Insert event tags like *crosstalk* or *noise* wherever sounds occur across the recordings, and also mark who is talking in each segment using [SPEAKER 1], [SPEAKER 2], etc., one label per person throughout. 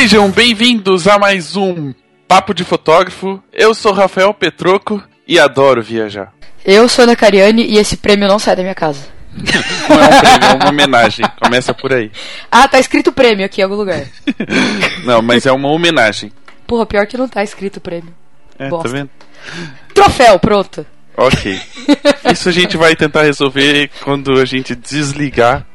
[SPEAKER 1] Sejam bem-vindos a mais um Papo de Fotógrafo. Eu sou Rafael Petroco e adoro viajar.
[SPEAKER 2] Eu sou Ana Cariani e esse prêmio não sai da minha casa.
[SPEAKER 1] Não é um prêmio, é uma homenagem. Começa por aí.
[SPEAKER 2] Ah, tá escrito prêmio aqui em algum lugar. *laughs*
[SPEAKER 1] Não, mas é uma homenagem.
[SPEAKER 2] Porra, pior que não tá escrito prêmio.
[SPEAKER 1] É, tá
[SPEAKER 2] Bosta.
[SPEAKER 1] vendo?
[SPEAKER 2] Troféu, pronto.
[SPEAKER 1] Ok. *laughs* Isso a gente vai tentar resolver quando a gente desligar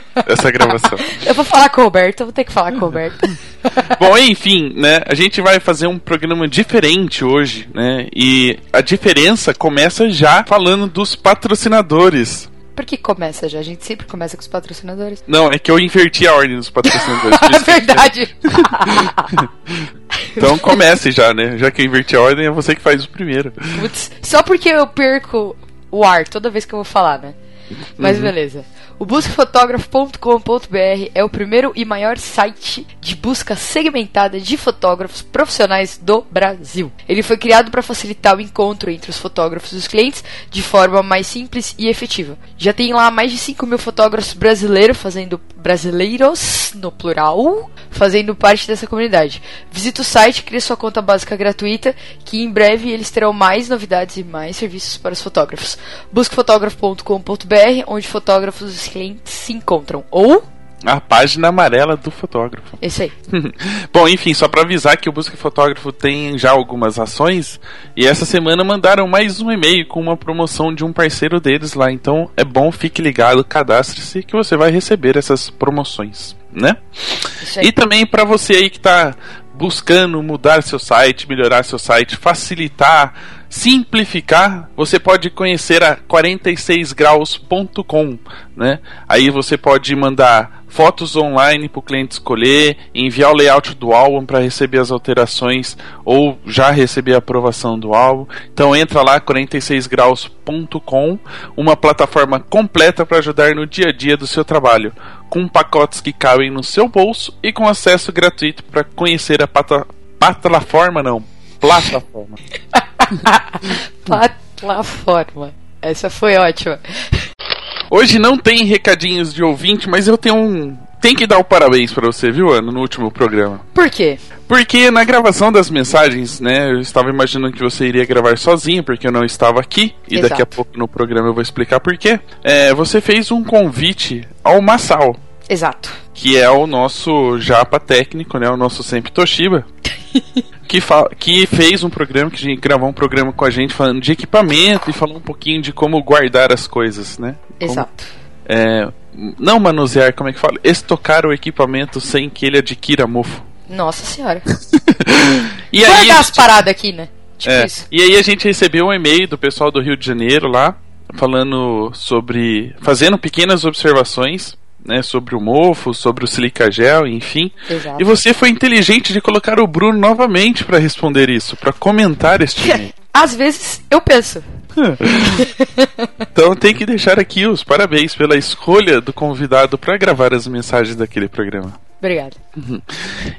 [SPEAKER 1] *laughs* essa gravação.
[SPEAKER 2] Eu vou falar com o Roberto, eu vou ter que falar com o Roberto. *laughs*
[SPEAKER 1] Bom, enfim, né? A gente vai fazer um programa diferente hoje, né? E a diferença começa já falando dos patrocinadores.
[SPEAKER 2] Por que começa já? A gente sempre começa com os patrocinadores.
[SPEAKER 1] Não, é que eu inverti a ordem dos patrocinadores. *laughs*
[SPEAKER 2] É verdade.
[SPEAKER 1] Então comece já, né? Já que eu inverti a ordem, é você que faz o primeiro.
[SPEAKER 2] Putz, só porque eu perco o ar toda vez que eu vou falar, né? Mas beleza. O buscafotógrafo.com.br é o primeiro e maior site de busca segmentada de fotógrafos profissionais do Brasil. Ele foi criado para facilitar o encontro entre os fotógrafos e os clientes de forma mais simples e efetiva. Já tem lá mais de 5 mil fotógrafos brasileiros fazendo brasileiros no plural fazendo parte dessa comunidade. Visite o site, crie sua conta básica gratuita, que em breve eles terão mais novidades e mais serviços para os fotógrafos. Busque fotógrafo.com.br, onde fotógrafos e clientes se encontram. Ou
[SPEAKER 1] A página amarela do fotógrafo.
[SPEAKER 2] esse aí. *laughs*
[SPEAKER 1] Bom, enfim, só pra avisar que o Busca Fotógrafo tem já algumas ações e essa semana mandaram mais um e-mail com uma promoção de um parceiro deles lá. Então é bom, fique ligado, cadastre-se que você vai receber essas promoções, né?
[SPEAKER 2] Isso aí.
[SPEAKER 1] E também para você aí que está buscando mudar seu site, melhorar seu site, facilitar, simplificar, você pode conhecer a 46graus.com, né? Aí você pode mandar fotos online para o cliente escolher, enviar o layout do álbum para receber as alterações ou já receber a aprovação do álbum. Então entra lá 46graus.com, uma plataforma completa para ajudar no dia a dia do seu trabalho, com pacotes que cabem no seu bolso e com acesso gratuito para conhecer a plataforma não, plataforma. *laughs* *laughs*
[SPEAKER 2] Plataforma. Essa foi ótima.
[SPEAKER 1] Hoje não tem recadinhos de ouvinte, mas eu tenho um tem que dar o parabéns para você, viu, Ana, no último programa.
[SPEAKER 2] Por quê?
[SPEAKER 1] Porque na gravação das mensagens, né, eu estava imaginando que você iria gravar sozinho, porque eu não estava aqui, e
[SPEAKER 2] Exato.
[SPEAKER 1] daqui a pouco no programa eu vou explicar por quê. É, você fez um convite ao Massal,
[SPEAKER 2] Exato.
[SPEAKER 1] que é o nosso japa técnico, né, o nosso sempre Toshiba, *laughs* que, que fez um programa, que a gente gravou um programa com a gente falando de equipamento e falou um pouquinho de como guardar as coisas, né? Como,
[SPEAKER 2] Exato.
[SPEAKER 1] é, não manusear, como é que fala? Estocar o equipamento sem que ele adquira mofo.
[SPEAKER 2] Nossa senhora. *laughs*
[SPEAKER 1] E
[SPEAKER 2] Vou
[SPEAKER 1] aí,
[SPEAKER 2] as paradas aqui, né? Tipo
[SPEAKER 1] É,
[SPEAKER 2] isso.
[SPEAKER 1] E aí a gente recebeu um e-mail do pessoal do Rio de Janeiro lá, falando sobre. fazendo pequenas observações. Né, sobre o mofo, sobre o silica gel, enfim.
[SPEAKER 2] Exato.
[SPEAKER 1] E você foi inteligente de colocar o Bruno novamente para responder isso, para comentar este e-mail.
[SPEAKER 2] Às vezes eu penso. *laughs*
[SPEAKER 1] Então tem que deixar aqui os parabéns pela escolha do convidado para gravar as mensagens daquele programa.
[SPEAKER 2] Obrigado.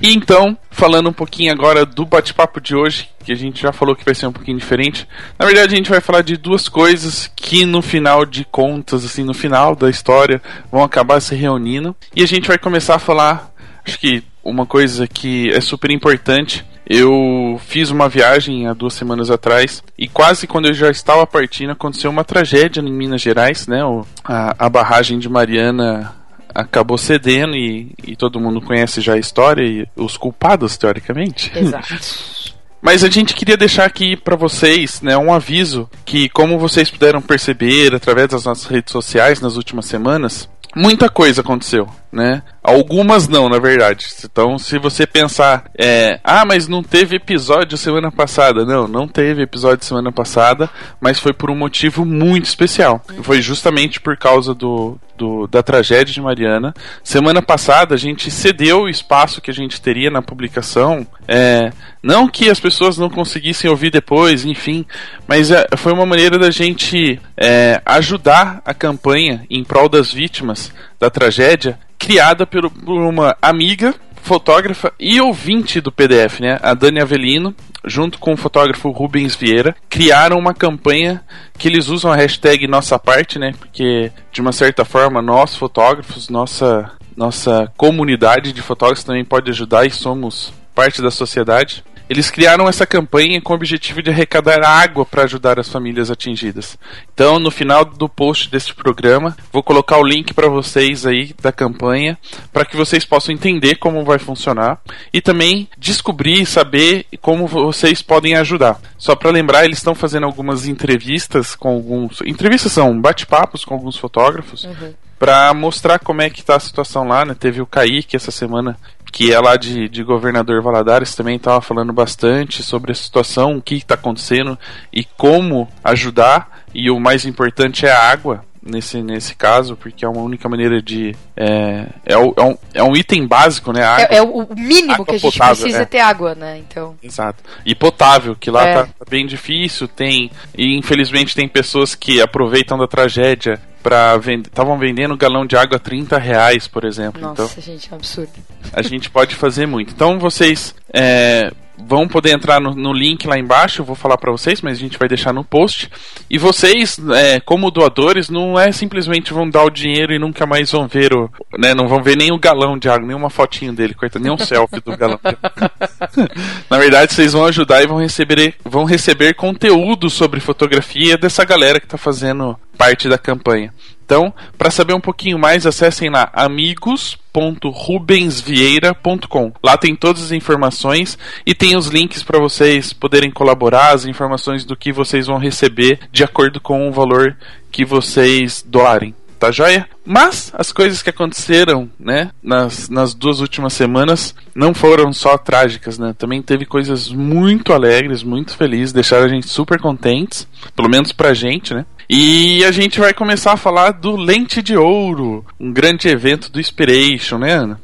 [SPEAKER 1] E então, falando um pouquinho agora do bate-papo de hoje, que a gente já falou que vai ser um pouquinho diferente. Na verdade, a gente vai falar de duas coisas que no final de contas, assim, no final da história, vão acabar se reunindo. E a gente vai começar a falar, acho que uma coisa que é super importante. Eu fiz uma viagem há duas semanas atrás e quase quando eu já estava partindo aconteceu uma tragédia em Minas Gerais, né? A, a barragem de Mariana acabou cedendo e, e todo mundo conhece já a história e os culpados, teoricamente.
[SPEAKER 2] Exato. *laughs*
[SPEAKER 1] Mas a gente queria deixar aqui para vocês né, um aviso que, como vocês puderam perceber através das nossas redes sociais nas últimas semanas, muita coisa aconteceu, né? Algumas não, na verdade. Então, se você pensar, é, ah, mas não teve episódio semana passada. Não, não teve episódio semana passada, mas foi por um motivo muito especial. Foi justamente por causa do, do- da tragédia de Mariana. Semana passada a gente cedeu o espaço que a gente teria na publicação. É, não que as pessoas não conseguissem ouvir depois, enfim, mas é, foi uma maneira da gente é, ajudar a campanha em prol das vítimas da tragédia, criada pelo- por uma amiga fotógrafa e ouvinte do PDF, né? A Dani Avelino, junto com o fotógrafo Rubens Vieira, criaram uma campanha que eles usam a hashtag nossa parte, né? Porque de uma certa forma nós fotógrafos, nossa nossa comunidade de fotógrafos também pode ajudar e somos parte da sociedade. Eles criaram essa campanha com o objetivo de arrecadar água para ajudar as famílias atingidas. Então, no final do post deste programa, vou colocar o link para vocês aí da campanha, para que vocês possam entender como vai funcionar e também descobrir e saber como vocês podem ajudar. Só para lembrar, eles estão fazendo algumas entrevistas com alguns, entrevistas são bate-papos com alguns fotógrafos. Uhum para mostrar como é que tá a situação lá, né? Teve o Kaique essa semana que é lá de, de governador Valadares, também estava falando bastante sobre a situação, o que está acontecendo e como ajudar. E o mais importante é a água nesse, nesse caso, porque é uma única maneira de. É, é, o, é, um, é um item básico, né?
[SPEAKER 2] Água, é, é, o mínimo que a gente potável, precisa é. ter água, né? Então.
[SPEAKER 1] Exato. E potável, que lá é. tá, tá bem difícil, tem. E infelizmente tem pessoas que aproveitam da tragédia para vender. Estavam vendendo galão de água a 30 reais, por exemplo.
[SPEAKER 2] Nossa,
[SPEAKER 1] então,
[SPEAKER 2] gente, é um absurdo.
[SPEAKER 1] A gente pode fazer muito. Então vocês. É, vão poder entrar no, no, link lá embaixo, eu vou falar para vocês, mas a gente vai deixar no post. E vocês, é, como doadores, não é simplesmente vão dar o dinheiro e nunca mais vão ver o, né, não vão ver nem o galão de água, nem uma fotinho dele, coitado, nem um selfie do galão. *laughs* Na verdade, vocês vão ajudar e vão receber, vão receber conteúdo sobre fotografia dessa galera que está fazendo parte da campanha. Então, para saber um pouquinho mais, acessem lá amigos.rubensvieira.com. Lá tem todas as informações e tem os links para vocês poderem colaborar, as informações do que vocês vão receber de acordo com o valor que vocês doarem tá joia? Mas as coisas que aconteceram, né, nas, nas duas últimas semanas não foram só trágicas, né? Também teve coisas muito alegres, muito felizes, deixaram a gente super contentes, pelo menos pra gente, né? E a gente vai começar a falar do Lente de Ouro, um grande evento do Inspiration, né, Ana?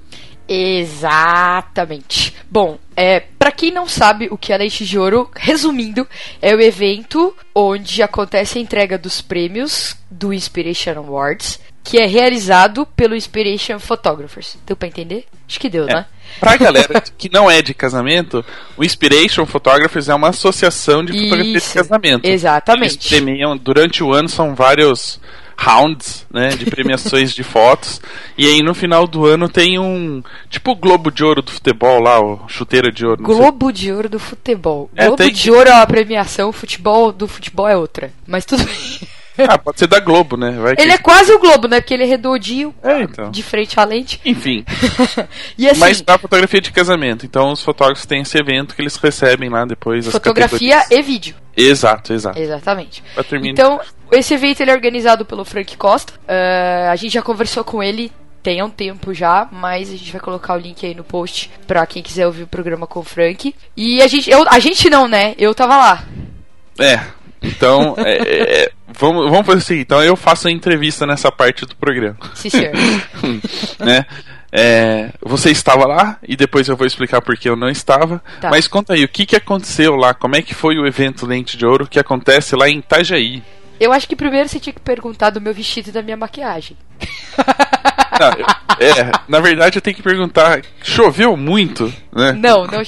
[SPEAKER 2] Exatamente. Bom, é, para quem não sabe o que é Lente de Ouro, resumindo, é o evento onde acontece a entrega dos prêmios do Inspiration Awards, que é realizado pelo Inspiration Photographers. Deu pra entender? Acho que deu, é. né?
[SPEAKER 1] Pra *laughs* galera que não é de casamento, o Inspiration Photographers é uma associação de fotografia Isso, de casamento.
[SPEAKER 2] Exatamente.
[SPEAKER 1] Eles premiam, durante o ano são vários rounds, né, de premiações de fotos. E aí no final do ano tem um tipo o Globo de Ouro do futebol lá, o chuteira de ouro.
[SPEAKER 2] Globo de Ouro do futebol. É, Globo de Ouro é uma premiação, futebol do futebol é outra. Mas tudo *laughs* bem. *laughs*
[SPEAKER 1] Ah, pode ser da Globo, né?
[SPEAKER 2] Vai ele que... é quase o Globo, né? Porque ele é redondinho, é, então. de frente à lente.
[SPEAKER 1] Enfim. *laughs* e assim, Mas na fotografia de casamento. Então os fotógrafos têm esse evento que eles recebem lá depois.
[SPEAKER 2] Fotografia e vídeo.
[SPEAKER 1] Exato, exato.
[SPEAKER 2] Exatamente. Então, esse evento ele é organizado pelo Frank Costa. Uh, a gente já conversou com ele tem um tempo já, mas a gente vai colocar o link aí no post pra quem quiser ouvir o programa com o Frank. E a gente, eu, a gente não, né? Eu tava lá.
[SPEAKER 1] É, então, é, é, é, vamos, vamos fazer o seguinte: então eu faço a entrevista nessa parte do programa.
[SPEAKER 2] Sim, senhor. *laughs*
[SPEAKER 1] né? É, você estava lá e depois eu vou explicar por que eu não estava. Tá. Mas conta aí, o que, que aconteceu lá? Como é que foi o evento Lente de Ouro que acontece lá em Itajaí?
[SPEAKER 2] Eu acho que primeiro você tinha que perguntar do meu vestido e da minha maquiagem. *laughs*
[SPEAKER 1] Não, é, na verdade eu tenho que perguntar, choveu muito, né?
[SPEAKER 2] Não, não.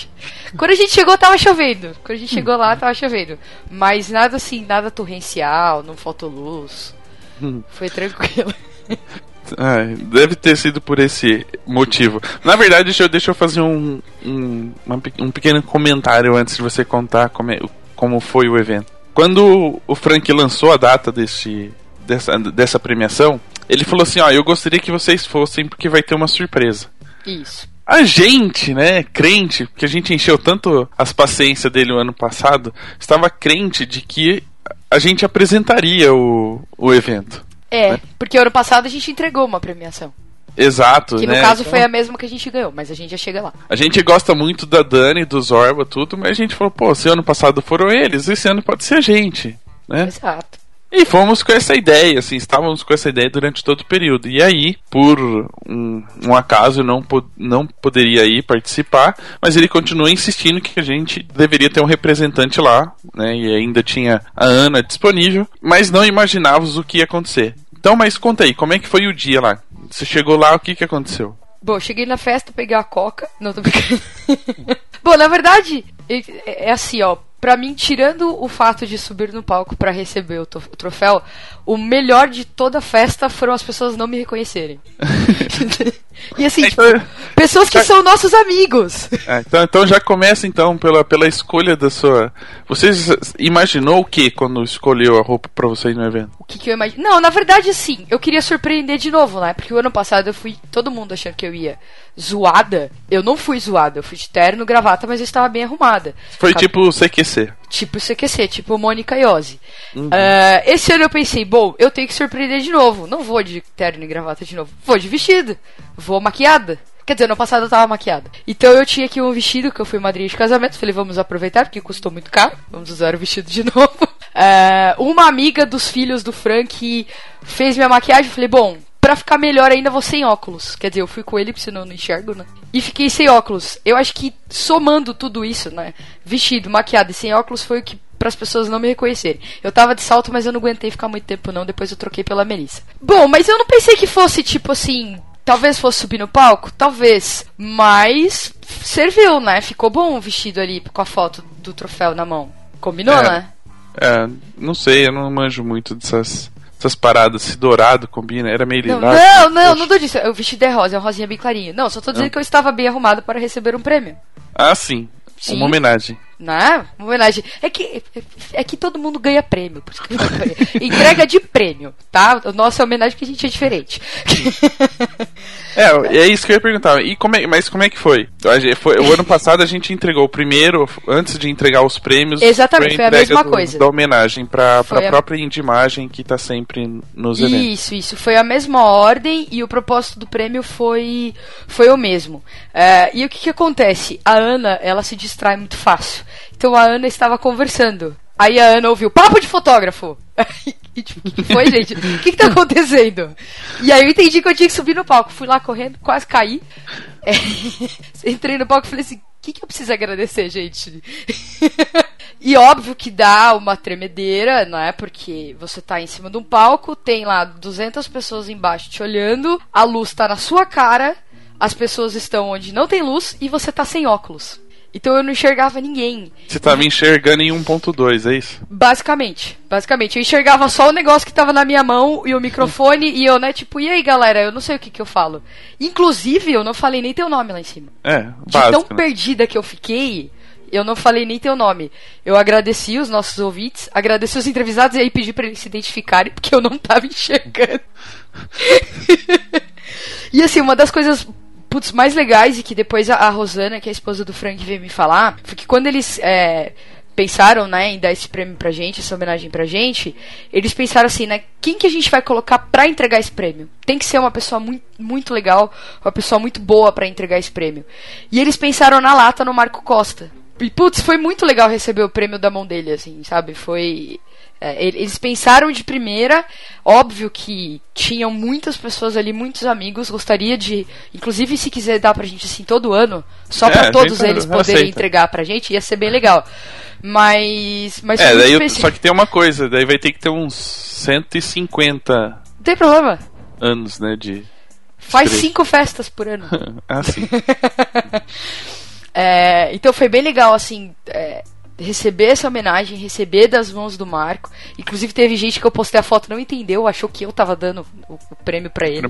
[SPEAKER 2] Quando a gente chegou tava chovendo. Quando a gente chegou lá tava chovendo. Mas nada assim, nada torrencial, não faltou luz. Hum. Foi tranquilo. *laughs*
[SPEAKER 1] Ah, deve ter sido por esse motivo. Na verdade, deixa eu, deixa eu fazer um, um, um pequeno comentário antes de você contar como, é, como foi o evento. Quando o Frank lançou a data desse, dessa, dessa premiação, ele falou assim: Ó, eu gostaria que vocês fossem porque vai ter uma surpresa.
[SPEAKER 2] Isso.
[SPEAKER 1] A gente, né, crente, porque a gente encheu tanto as paciências dele o ano passado, estava crente de que a gente apresentaria o, o evento.
[SPEAKER 2] É, né? porque ano passado a gente entregou uma premiação.
[SPEAKER 1] Exato,
[SPEAKER 2] Que
[SPEAKER 1] no
[SPEAKER 2] né? caso então... foi a mesma que a gente ganhou, mas a gente já chega lá.
[SPEAKER 1] A gente gosta muito da Dani, do Zorba, tudo, mas a gente falou, pô, se ano passado foram eles, esse ano pode ser a gente, né?
[SPEAKER 2] Exato.
[SPEAKER 1] E fomos com essa ideia, assim, estávamos com essa ideia durante todo o período. E aí, por um, um acaso, não, não poderia ir participar, mas ele continua insistindo que a gente deveria ter um representante lá, né? E ainda tinha a Ana disponível, mas não imaginávamos o que ia acontecer. Então, mas conta aí, como é que foi o dia lá? Você chegou lá, o que, que aconteceu?
[SPEAKER 2] Bom, cheguei na festa, peguei a coca. Não, tô brincando. *laughs* Bom, na verdade, é, é assim, ó. Pra mim, tirando o fato de subir no palco para receber o, troféu, o melhor de toda a festa foram as pessoas não me reconhecerem. *laughs* E assim, tipo,
[SPEAKER 1] Então,
[SPEAKER 2] pessoas que
[SPEAKER 1] já-
[SPEAKER 2] são nossos amigos.
[SPEAKER 1] é, então, então já começa então pela, pela escolha da sua. Você imaginou o que quando escolheu a roupa pra você ir no evento?
[SPEAKER 2] O que, que eu imagino? Não, na verdade, sim. Eu queria surpreender de novo, né? Porque o ano passado eu fui. Todo mundo achando que eu ia zoada. Eu não fui zoada. Eu fui de terno, gravata, mas eu estava bem arrumada.
[SPEAKER 1] Foi
[SPEAKER 2] Cab-
[SPEAKER 1] tipo CQC.
[SPEAKER 2] Tipo CQC, tipo Mônica Iose. Ah, esse ano eu pensei, bom, eu tenho que surpreender de novo. Não vou de terno e gravata de novo. Vou de vestido. Vou maquiada. Quer dizer, ano passado eu tava maquiada. Então eu tinha aqui um vestido que eu fui madrinha de casamento. Falei, vamos aproveitar, porque custou muito caro. Vamos usar o vestido de *laughs* novo. Ah, uma amiga dos filhos do Frank fez minha maquiagem. Falei, bom, pra ficar melhor ainda, vou sem óculos. Quer dizer, eu fui com ele, porque senão eu não enxergo, né? E fiquei sem óculos. Eu acho que somando tudo isso, né? Vestido, maquiado e sem óculos foi o que para as pessoas não me reconhecerem. Eu tava de salto, mas eu não aguentei ficar muito tempo não, depois eu troquei pela Melissa. Bom, mas eu não pensei que fosse tipo assim, talvez fosse subir no palco, talvez, mas serviu, né? Ficou bom o vestido ali com a foto do troféu na mão. Combinou,
[SPEAKER 1] É.
[SPEAKER 2] né?
[SPEAKER 1] É, não sei, eu não manjo muito dessas, dessas paradas. Se dourado combina, era meio
[SPEAKER 2] Não,
[SPEAKER 1] lilás.
[SPEAKER 2] não, não,
[SPEAKER 1] Poxa.
[SPEAKER 2] não tô disso. O vestido é rosa, é um rosinha bem clarinho. Não, só tô dizendo
[SPEAKER 1] Não.
[SPEAKER 2] que eu estava bem arrumado para receber um prêmio.
[SPEAKER 1] Ah, sim.
[SPEAKER 2] Sim.
[SPEAKER 1] Uma homenagem.
[SPEAKER 2] Né? Uma homenagem. É que, é que todo mundo ganha prêmio. Que. Entrega de prêmio, tá? O nosso é homenagem porque a gente é diferente. *laughs*
[SPEAKER 1] É, é isso que eu ia perguntar. E como é, mas como é que foi? A foi? O ano passado a gente entregou o primeiro, antes de entregar os prêmios.
[SPEAKER 2] Exatamente, foi a
[SPEAKER 1] entrega
[SPEAKER 2] mesma
[SPEAKER 1] do-
[SPEAKER 2] coisa.
[SPEAKER 1] Da homenagem
[SPEAKER 2] Foi
[SPEAKER 1] pra
[SPEAKER 2] a-
[SPEAKER 1] própria Indimagem que tá sempre nos eventos.
[SPEAKER 2] Isso, isso. Foi a mesma ordem e o propósito do prêmio foi, foi o mesmo. É, e o que, que acontece? A Ana, ela se distrai muito fácil. Então a Ana estava conversando. Aí a Ana ouviu, papo de fotógrafo! *laughs* e tipo, o que, foi, gente? O que, que tá acontecendo? E aí eu entendi que eu tinha que subir no palco. Fui lá correndo, quase caí. É, *laughs* entrei no palco e falei assim, o que, que eu preciso agradecer, gente? *laughs* E óbvio que dá uma tremedeira, não é? Porque você tá em cima de um palco, tem lá 200 pessoas embaixo te olhando, a luz tá na sua cara, as pessoas estão onde não tem luz e você tá sem óculos. Então eu não enxergava ninguém.
[SPEAKER 1] Você tava enxergando em 1.2, é isso?
[SPEAKER 2] Basicamente, basicamente. Eu enxergava só o negócio que tava na minha mão e o microfone e eu, né, tipo, e aí galera, eu não sei o que que eu falo. Inclusive, eu não falei nem teu nome lá em cima.
[SPEAKER 1] É,
[SPEAKER 2] De
[SPEAKER 1] básico.
[SPEAKER 2] tão
[SPEAKER 1] né?
[SPEAKER 2] perdida que eu fiquei, eu não falei nem teu nome. Eu agradeci os nossos ouvintes, agradeci os entrevistados e aí pedi pra eles se identificarem, porque eu não tava enxergando. *laughs* e assim, uma das coisas putz, mais legais e que depois a, a Rosana, que é a esposa do Frank, veio me falar, foi que quando eles é, pensaram, né, em dar esse prêmio pra gente, essa homenagem pra gente, eles pensaram assim, né, quem que a gente vai colocar pra entregar esse prêmio? Tem que ser uma pessoa muito, muito legal, uma pessoa muito boa pra entregar esse prêmio. E eles pensaram na lata no Marco Costa. E, putz, foi muito legal receber o prêmio da mão dele, assim, sabe? Foi. É, ele- eles pensaram de primeira, óbvio que tinham muitas pessoas ali, muitos amigos, gostaria de, inclusive se quiser dar pra gente assim todo ano, só
[SPEAKER 1] É,
[SPEAKER 2] pra
[SPEAKER 1] a
[SPEAKER 2] todos
[SPEAKER 1] gente
[SPEAKER 2] eles poderem
[SPEAKER 1] aceita.
[SPEAKER 2] entregar pra gente, ia ser bem legal. Mas. Mas
[SPEAKER 1] É, daí eu- só que tem uma coisa, daí vai ter que ter uns 150
[SPEAKER 2] Não tem problema.
[SPEAKER 1] anos, né, de...
[SPEAKER 2] Faz
[SPEAKER 1] Três.
[SPEAKER 2] cinco festas por ano. *laughs*
[SPEAKER 1] ah, sim. *laughs*
[SPEAKER 2] É, então foi bem legal, assim, é, receber essa homenagem, receber das mãos do Marco. Inclusive teve gente que eu postei a foto e não entendeu, achou que eu tava dando o, o prêmio pra ele.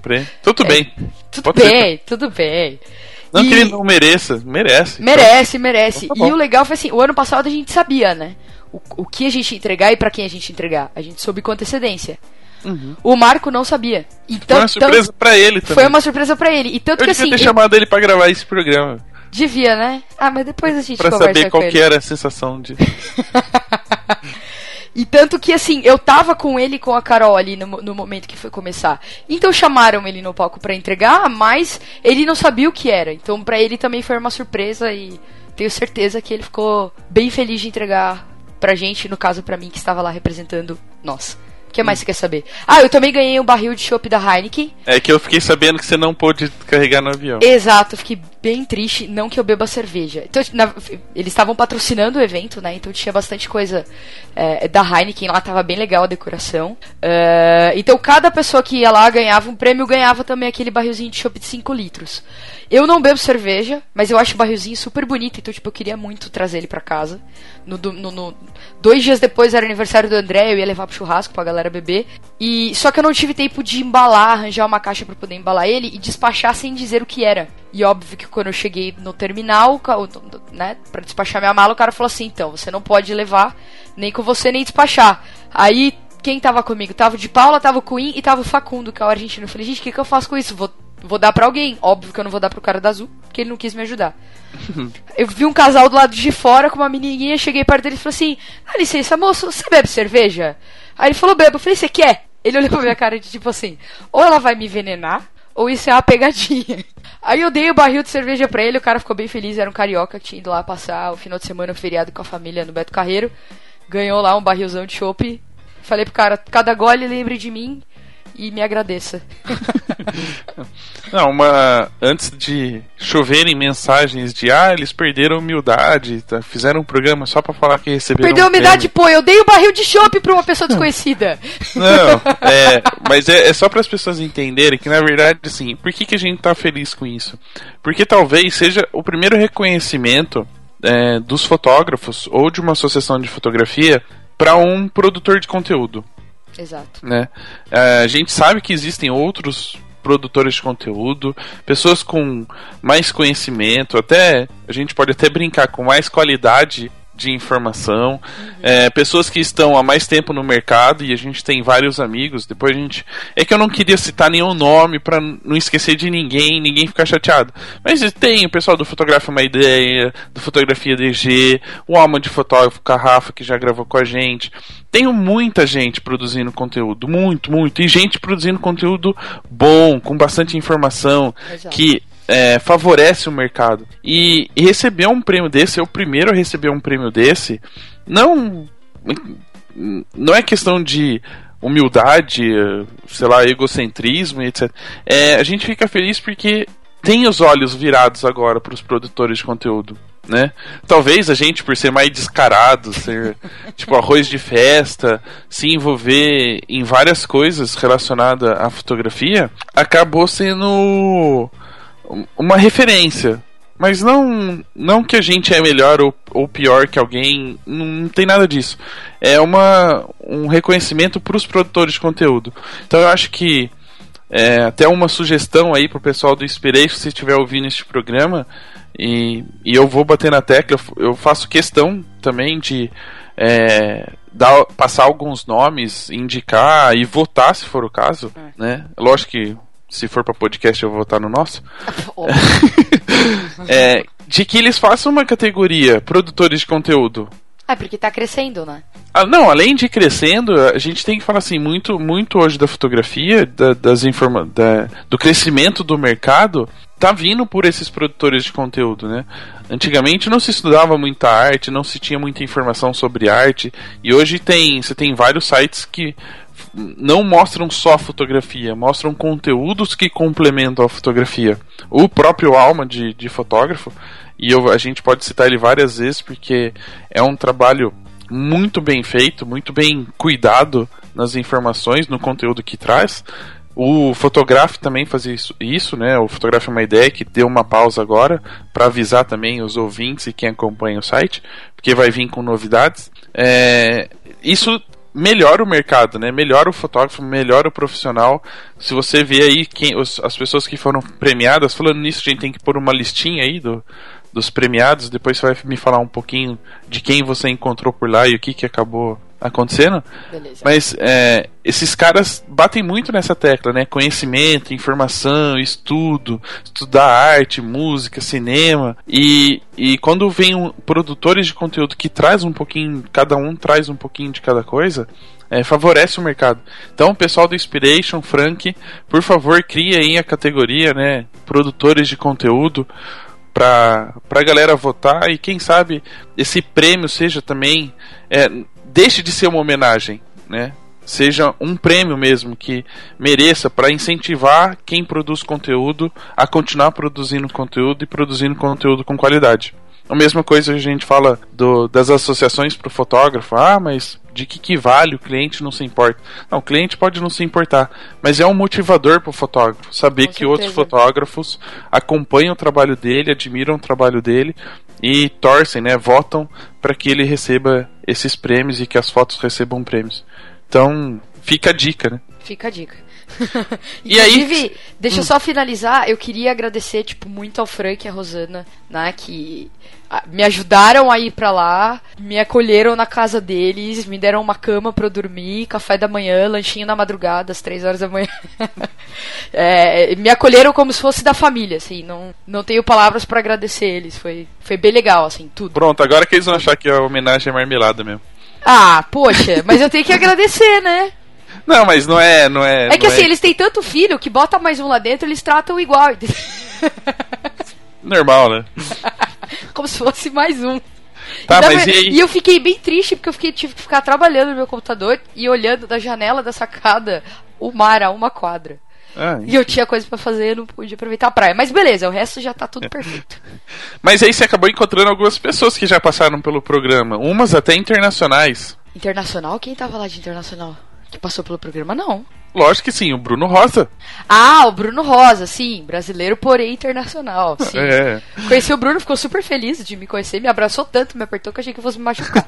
[SPEAKER 1] Tudo
[SPEAKER 2] É,
[SPEAKER 1] bem.
[SPEAKER 2] Tudo
[SPEAKER 1] Pode ser.
[SPEAKER 2] bem, tudo bem.
[SPEAKER 1] Não
[SPEAKER 2] E-
[SPEAKER 1] que ele não mereça, merece.
[SPEAKER 2] Merece, merece.
[SPEAKER 1] Então tá
[SPEAKER 2] e o legal foi assim, o ano passado a gente sabia, né? O, o que a gente entregar e pra quem a gente entregar. A gente soube com antecedência.
[SPEAKER 1] Uhum.
[SPEAKER 2] O Marco não sabia.
[SPEAKER 1] Foi
[SPEAKER 2] Então,
[SPEAKER 1] uma surpresa pra ele também.
[SPEAKER 2] foi uma surpresa pra ele. E tanto
[SPEAKER 1] Eu
[SPEAKER 2] que
[SPEAKER 1] devia
[SPEAKER 2] assim,
[SPEAKER 1] ter
[SPEAKER 2] ele-
[SPEAKER 1] chamado ele pra gravar esse programa.
[SPEAKER 2] Devia, né? Ah, mas depois a gente
[SPEAKER 1] Pra
[SPEAKER 2] conversa
[SPEAKER 1] saber qual que era a sensação de... *laughs*
[SPEAKER 2] E tanto que, assim, eu tava com ele e com a Carol ali no, no momento que foi começar. Então chamaram ele no palco pra entregar, mas ele não sabia o que era. Então pra ele também foi uma surpresa e tenho certeza que ele ficou bem feliz de entregar pra gente, no caso pra mim, que estava lá representando nós. O que mais você quer saber? Ah, eu também ganhei um barril de chopp da Heineken.
[SPEAKER 1] É que eu fiquei sabendo que você não pôde carregar no avião.
[SPEAKER 2] Exato, fiquei bem triste, não que eu beba cerveja. Então, na, eles estavam patrocinando o evento, né? Então tinha bastante coisa é, da Heineken lá, tava bem legal a decoração. Uh, então cada pessoa que ia lá ganhava um prêmio, ganhava também aquele barrilzinho de chopp de 5 litros. Eu não bebo cerveja, mas eu acho o barrilzinho super bonito, então tipo, eu queria muito trazer ele para casa. No, no, no, dois dias depois era aniversário do André, eu ia levar pro churrasco pra galera beber. E só que eu não tive tempo de embalar, arranjar uma caixa para poder embalar ele e despachar sem dizer o que era. E óbvio que quando eu cheguei no terminal, né, para despachar minha mala, o cara falou assim: "Então, você não pode levar nem com você nem despachar". Aí quem tava comigo? Tava de Paula, tava o Queen e tava o Facundo, que é o argentino. Eu falei, gente, o que, que eu faço com isso? Vou Vou dar para alguém. Óbvio que eu não vou dar pro cara da azul, porque ele não quis me ajudar. *laughs* eu vi um casal do lado de fora com uma menininha, cheguei perto dele e falei assim: Dá licença, moço, você bebe cerveja? Aí ele falou: Bebo. Eu falei: Você quer? Ele olhou pra minha cara de tipo assim: Ou ela vai me envenenar, ou isso é uma pegadinha. *laughs* Aí eu dei o barril de cerveja pra ele, o cara ficou bem feliz, era um carioca que tinha ido lá passar o final de semana, feriado com a família no Beto Carreiro. Ganhou lá um barrilzão de chopp. Falei pro cara, cada gole lembre de mim e me agradeça. *laughs*
[SPEAKER 1] Não, uma. Antes de choverem mensagens de ah, eles perderam humildade, tá, fizeram um programa só para falar que receberam.
[SPEAKER 2] Perdeu
[SPEAKER 1] um
[SPEAKER 2] humildade, pô, eu dei o um barril de chopp pra uma pessoa desconhecida. *laughs*
[SPEAKER 1] Não, é. Mas é, é só para as pessoas entenderem que, na verdade, assim, por que, que a gente tá feliz com isso? Porque talvez seja o primeiro reconhecimento é, dos fotógrafos ou de uma associação de fotografia para um produtor de conteúdo.
[SPEAKER 2] Exato.
[SPEAKER 1] Né? É, a gente sabe que existem outros produtores de conteúdo, pessoas com mais conhecimento, até a gente pode até brincar com mais qualidade de informação, uhum. é, pessoas que estão há mais tempo no mercado e a gente tem vários amigos. Depois a gente é que eu não queria citar nenhum nome para não esquecer de ninguém, ninguém ficar chateado. Mas tem o pessoal do Fotografa Uma Ideia, do Fotografia DG, o Alma de Fotógrafo Carrafa que já gravou com a gente. Tenho muita gente produzindo conteúdo, muito, muito, e gente produzindo conteúdo bom, com bastante informação, Exato. que é, favorece o mercado. E, receber um prêmio desse, eu primeiro a receber um prêmio desse, não. Não é questão de humildade, sei lá, egocentrismo, etc. É, a gente fica feliz porque tem os olhos virados agora para os produtores de conteúdo. Né? Talvez a gente, por ser mais descarado, ser *laughs* tipo arroz de festa, se envolver em várias coisas relacionadas à fotografia, acabou sendo uma referência. Mas não, não que a gente é melhor ou, ou pior que alguém, não, não tem nada disso. É uma, um reconhecimento para os produtores de conteúdo. Então eu acho que é, até uma sugestão aí pro pessoal do Inspiration, se estiver ouvindo este programa, e, e eu vou bater na tecla, eu faço questão também de é, dar, passar alguns nomes, indicar e votar se for o caso, é. né? Lógico que se for para podcast eu vou votar no nosso. *laughs* *laughs* é, de que eles façam uma categoria produtores de conteúdo.
[SPEAKER 2] É porque tá crescendo, né?
[SPEAKER 1] Ah, não, além de crescendo, a gente tem que falar assim muito, muito hoje da fotografia, da, das informa da, do crescimento do mercado, tá vindo por esses produtores de conteúdo, né? Antigamente não se estudava muita arte, não se tinha muita informação sobre arte, e hoje tem, você tem vários sites que não mostram só fotografia, mostram conteúdos que complementam a fotografia. O próprio Alma de, de fotógrafo, e eu, a gente pode citar ele várias vezes porque é um trabalho muito bem feito, muito bem cuidado nas informações, no conteúdo que traz. O Fotograf também fazia isso, isso né? O Fotograf é uma ideia que deu uma pausa agora para avisar também os ouvintes e quem acompanha o site, porque vai vir com novidades. É, isso melhora o mercado, né? Melhora o fotógrafo, melhora o profissional. Se você vê aí quem, os, as pessoas que foram premiadas, falando nisso, a gente tem que pôr uma listinha aí do, dos premiados. Depois você vai me falar um pouquinho de quem você encontrou por lá e o que, que acabou acontecendo. Beleza. Mas é, esses caras batem muito nessa tecla, né? Conhecimento, informação, estudo, estudar arte, música, cinema. E, e quando vem um, produtores de conteúdo que traz um pouquinho, cada um traz um pouquinho de cada coisa, é, favorece o mercado. Então, pessoal do Inspiration, Frank, por favor, cria aí a categoria, né? Produtores de conteúdo para a galera votar e quem sabe esse prêmio seja também é, deixe de ser uma homenagem, né? seja um prêmio mesmo que mereça para incentivar quem produz conteúdo a continuar produzindo conteúdo e produzindo conteúdo com qualidade. A mesma coisa a gente fala do, das associações para o fotógrafo. Ah, mas de que, que vale o cliente não se importa? Não, o cliente pode não se importar, mas é um motivador para o fotógrafo saber que outros fotógrafos acompanham o trabalho dele, admiram o trabalho dele e torcem, né, votam para que ele receba esses prêmios e que as fotos recebam prêmios. Então, fica a dica, né?
[SPEAKER 2] Fica a dica. *laughs* e aí, deixa eu hum. só finalizar, eu queria agradecer tipo muito ao Frank e a Rosana, né, que me ajudaram a ir para lá, me acolheram na casa deles, me deram uma cama para eu dormir, café da manhã, lanchinho na madrugada, às três horas da manhã. *laughs* é, me acolheram como se fosse da família, assim, não, não tenho palavras para agradecer eles, foi, foi bem legal, assim, tudo.
[SPEAKER 1] Pronto, agora que eles vão achar que a homenagem é marmelada mesmo.
[SPEAKER 2] Ah, poxa, mas eu tenho que agradecer, né?
[SPEAKER 1] Não, mas não é. Não é,
[SPEAKER 2] é que
[SPEAKER 1] assim,
[SPEAKER 2] é... eles têm tanto filho que bota mais um lá dentro, eles tratam igual.
[SPEAKER 1] Normal, né? *laughs*
[SPEAKER 2] Como se fosse mais um.
[SPEAKER 1] Tá, e, mas e, aí?
[SPEAKER 2] e eu fiquei bem triste porque eu fiquei, tive que ficar trabalhando no meu computador e olhando da janela da sacada o mar a uma quadra. Ah, e eu tinha coisa para fazer, não pude aproveitar a praia. Mas beleza, o resto já tá tudo *laughs* perfeito.
[SPEAKER 1] Mas aí você acabou encontrando algumas pessoas que já passaram pelo programa, umas até internacionais.
[SPEAKER 2] Internacional? Quem tava lá de internacional? Que passou pelo programa, não.
[SPEAKER 1] Lógico que sim, o Bruno Rosa.
[SPEAKER 2] Ah, o Bruno Rosa, sim, brasileiro, porém internacional. Sim. É. Conheci o Bruno, ficou super feliz de me conhecer, me abraçou tanto, me apertou que eu achei que eu fosse me machucar.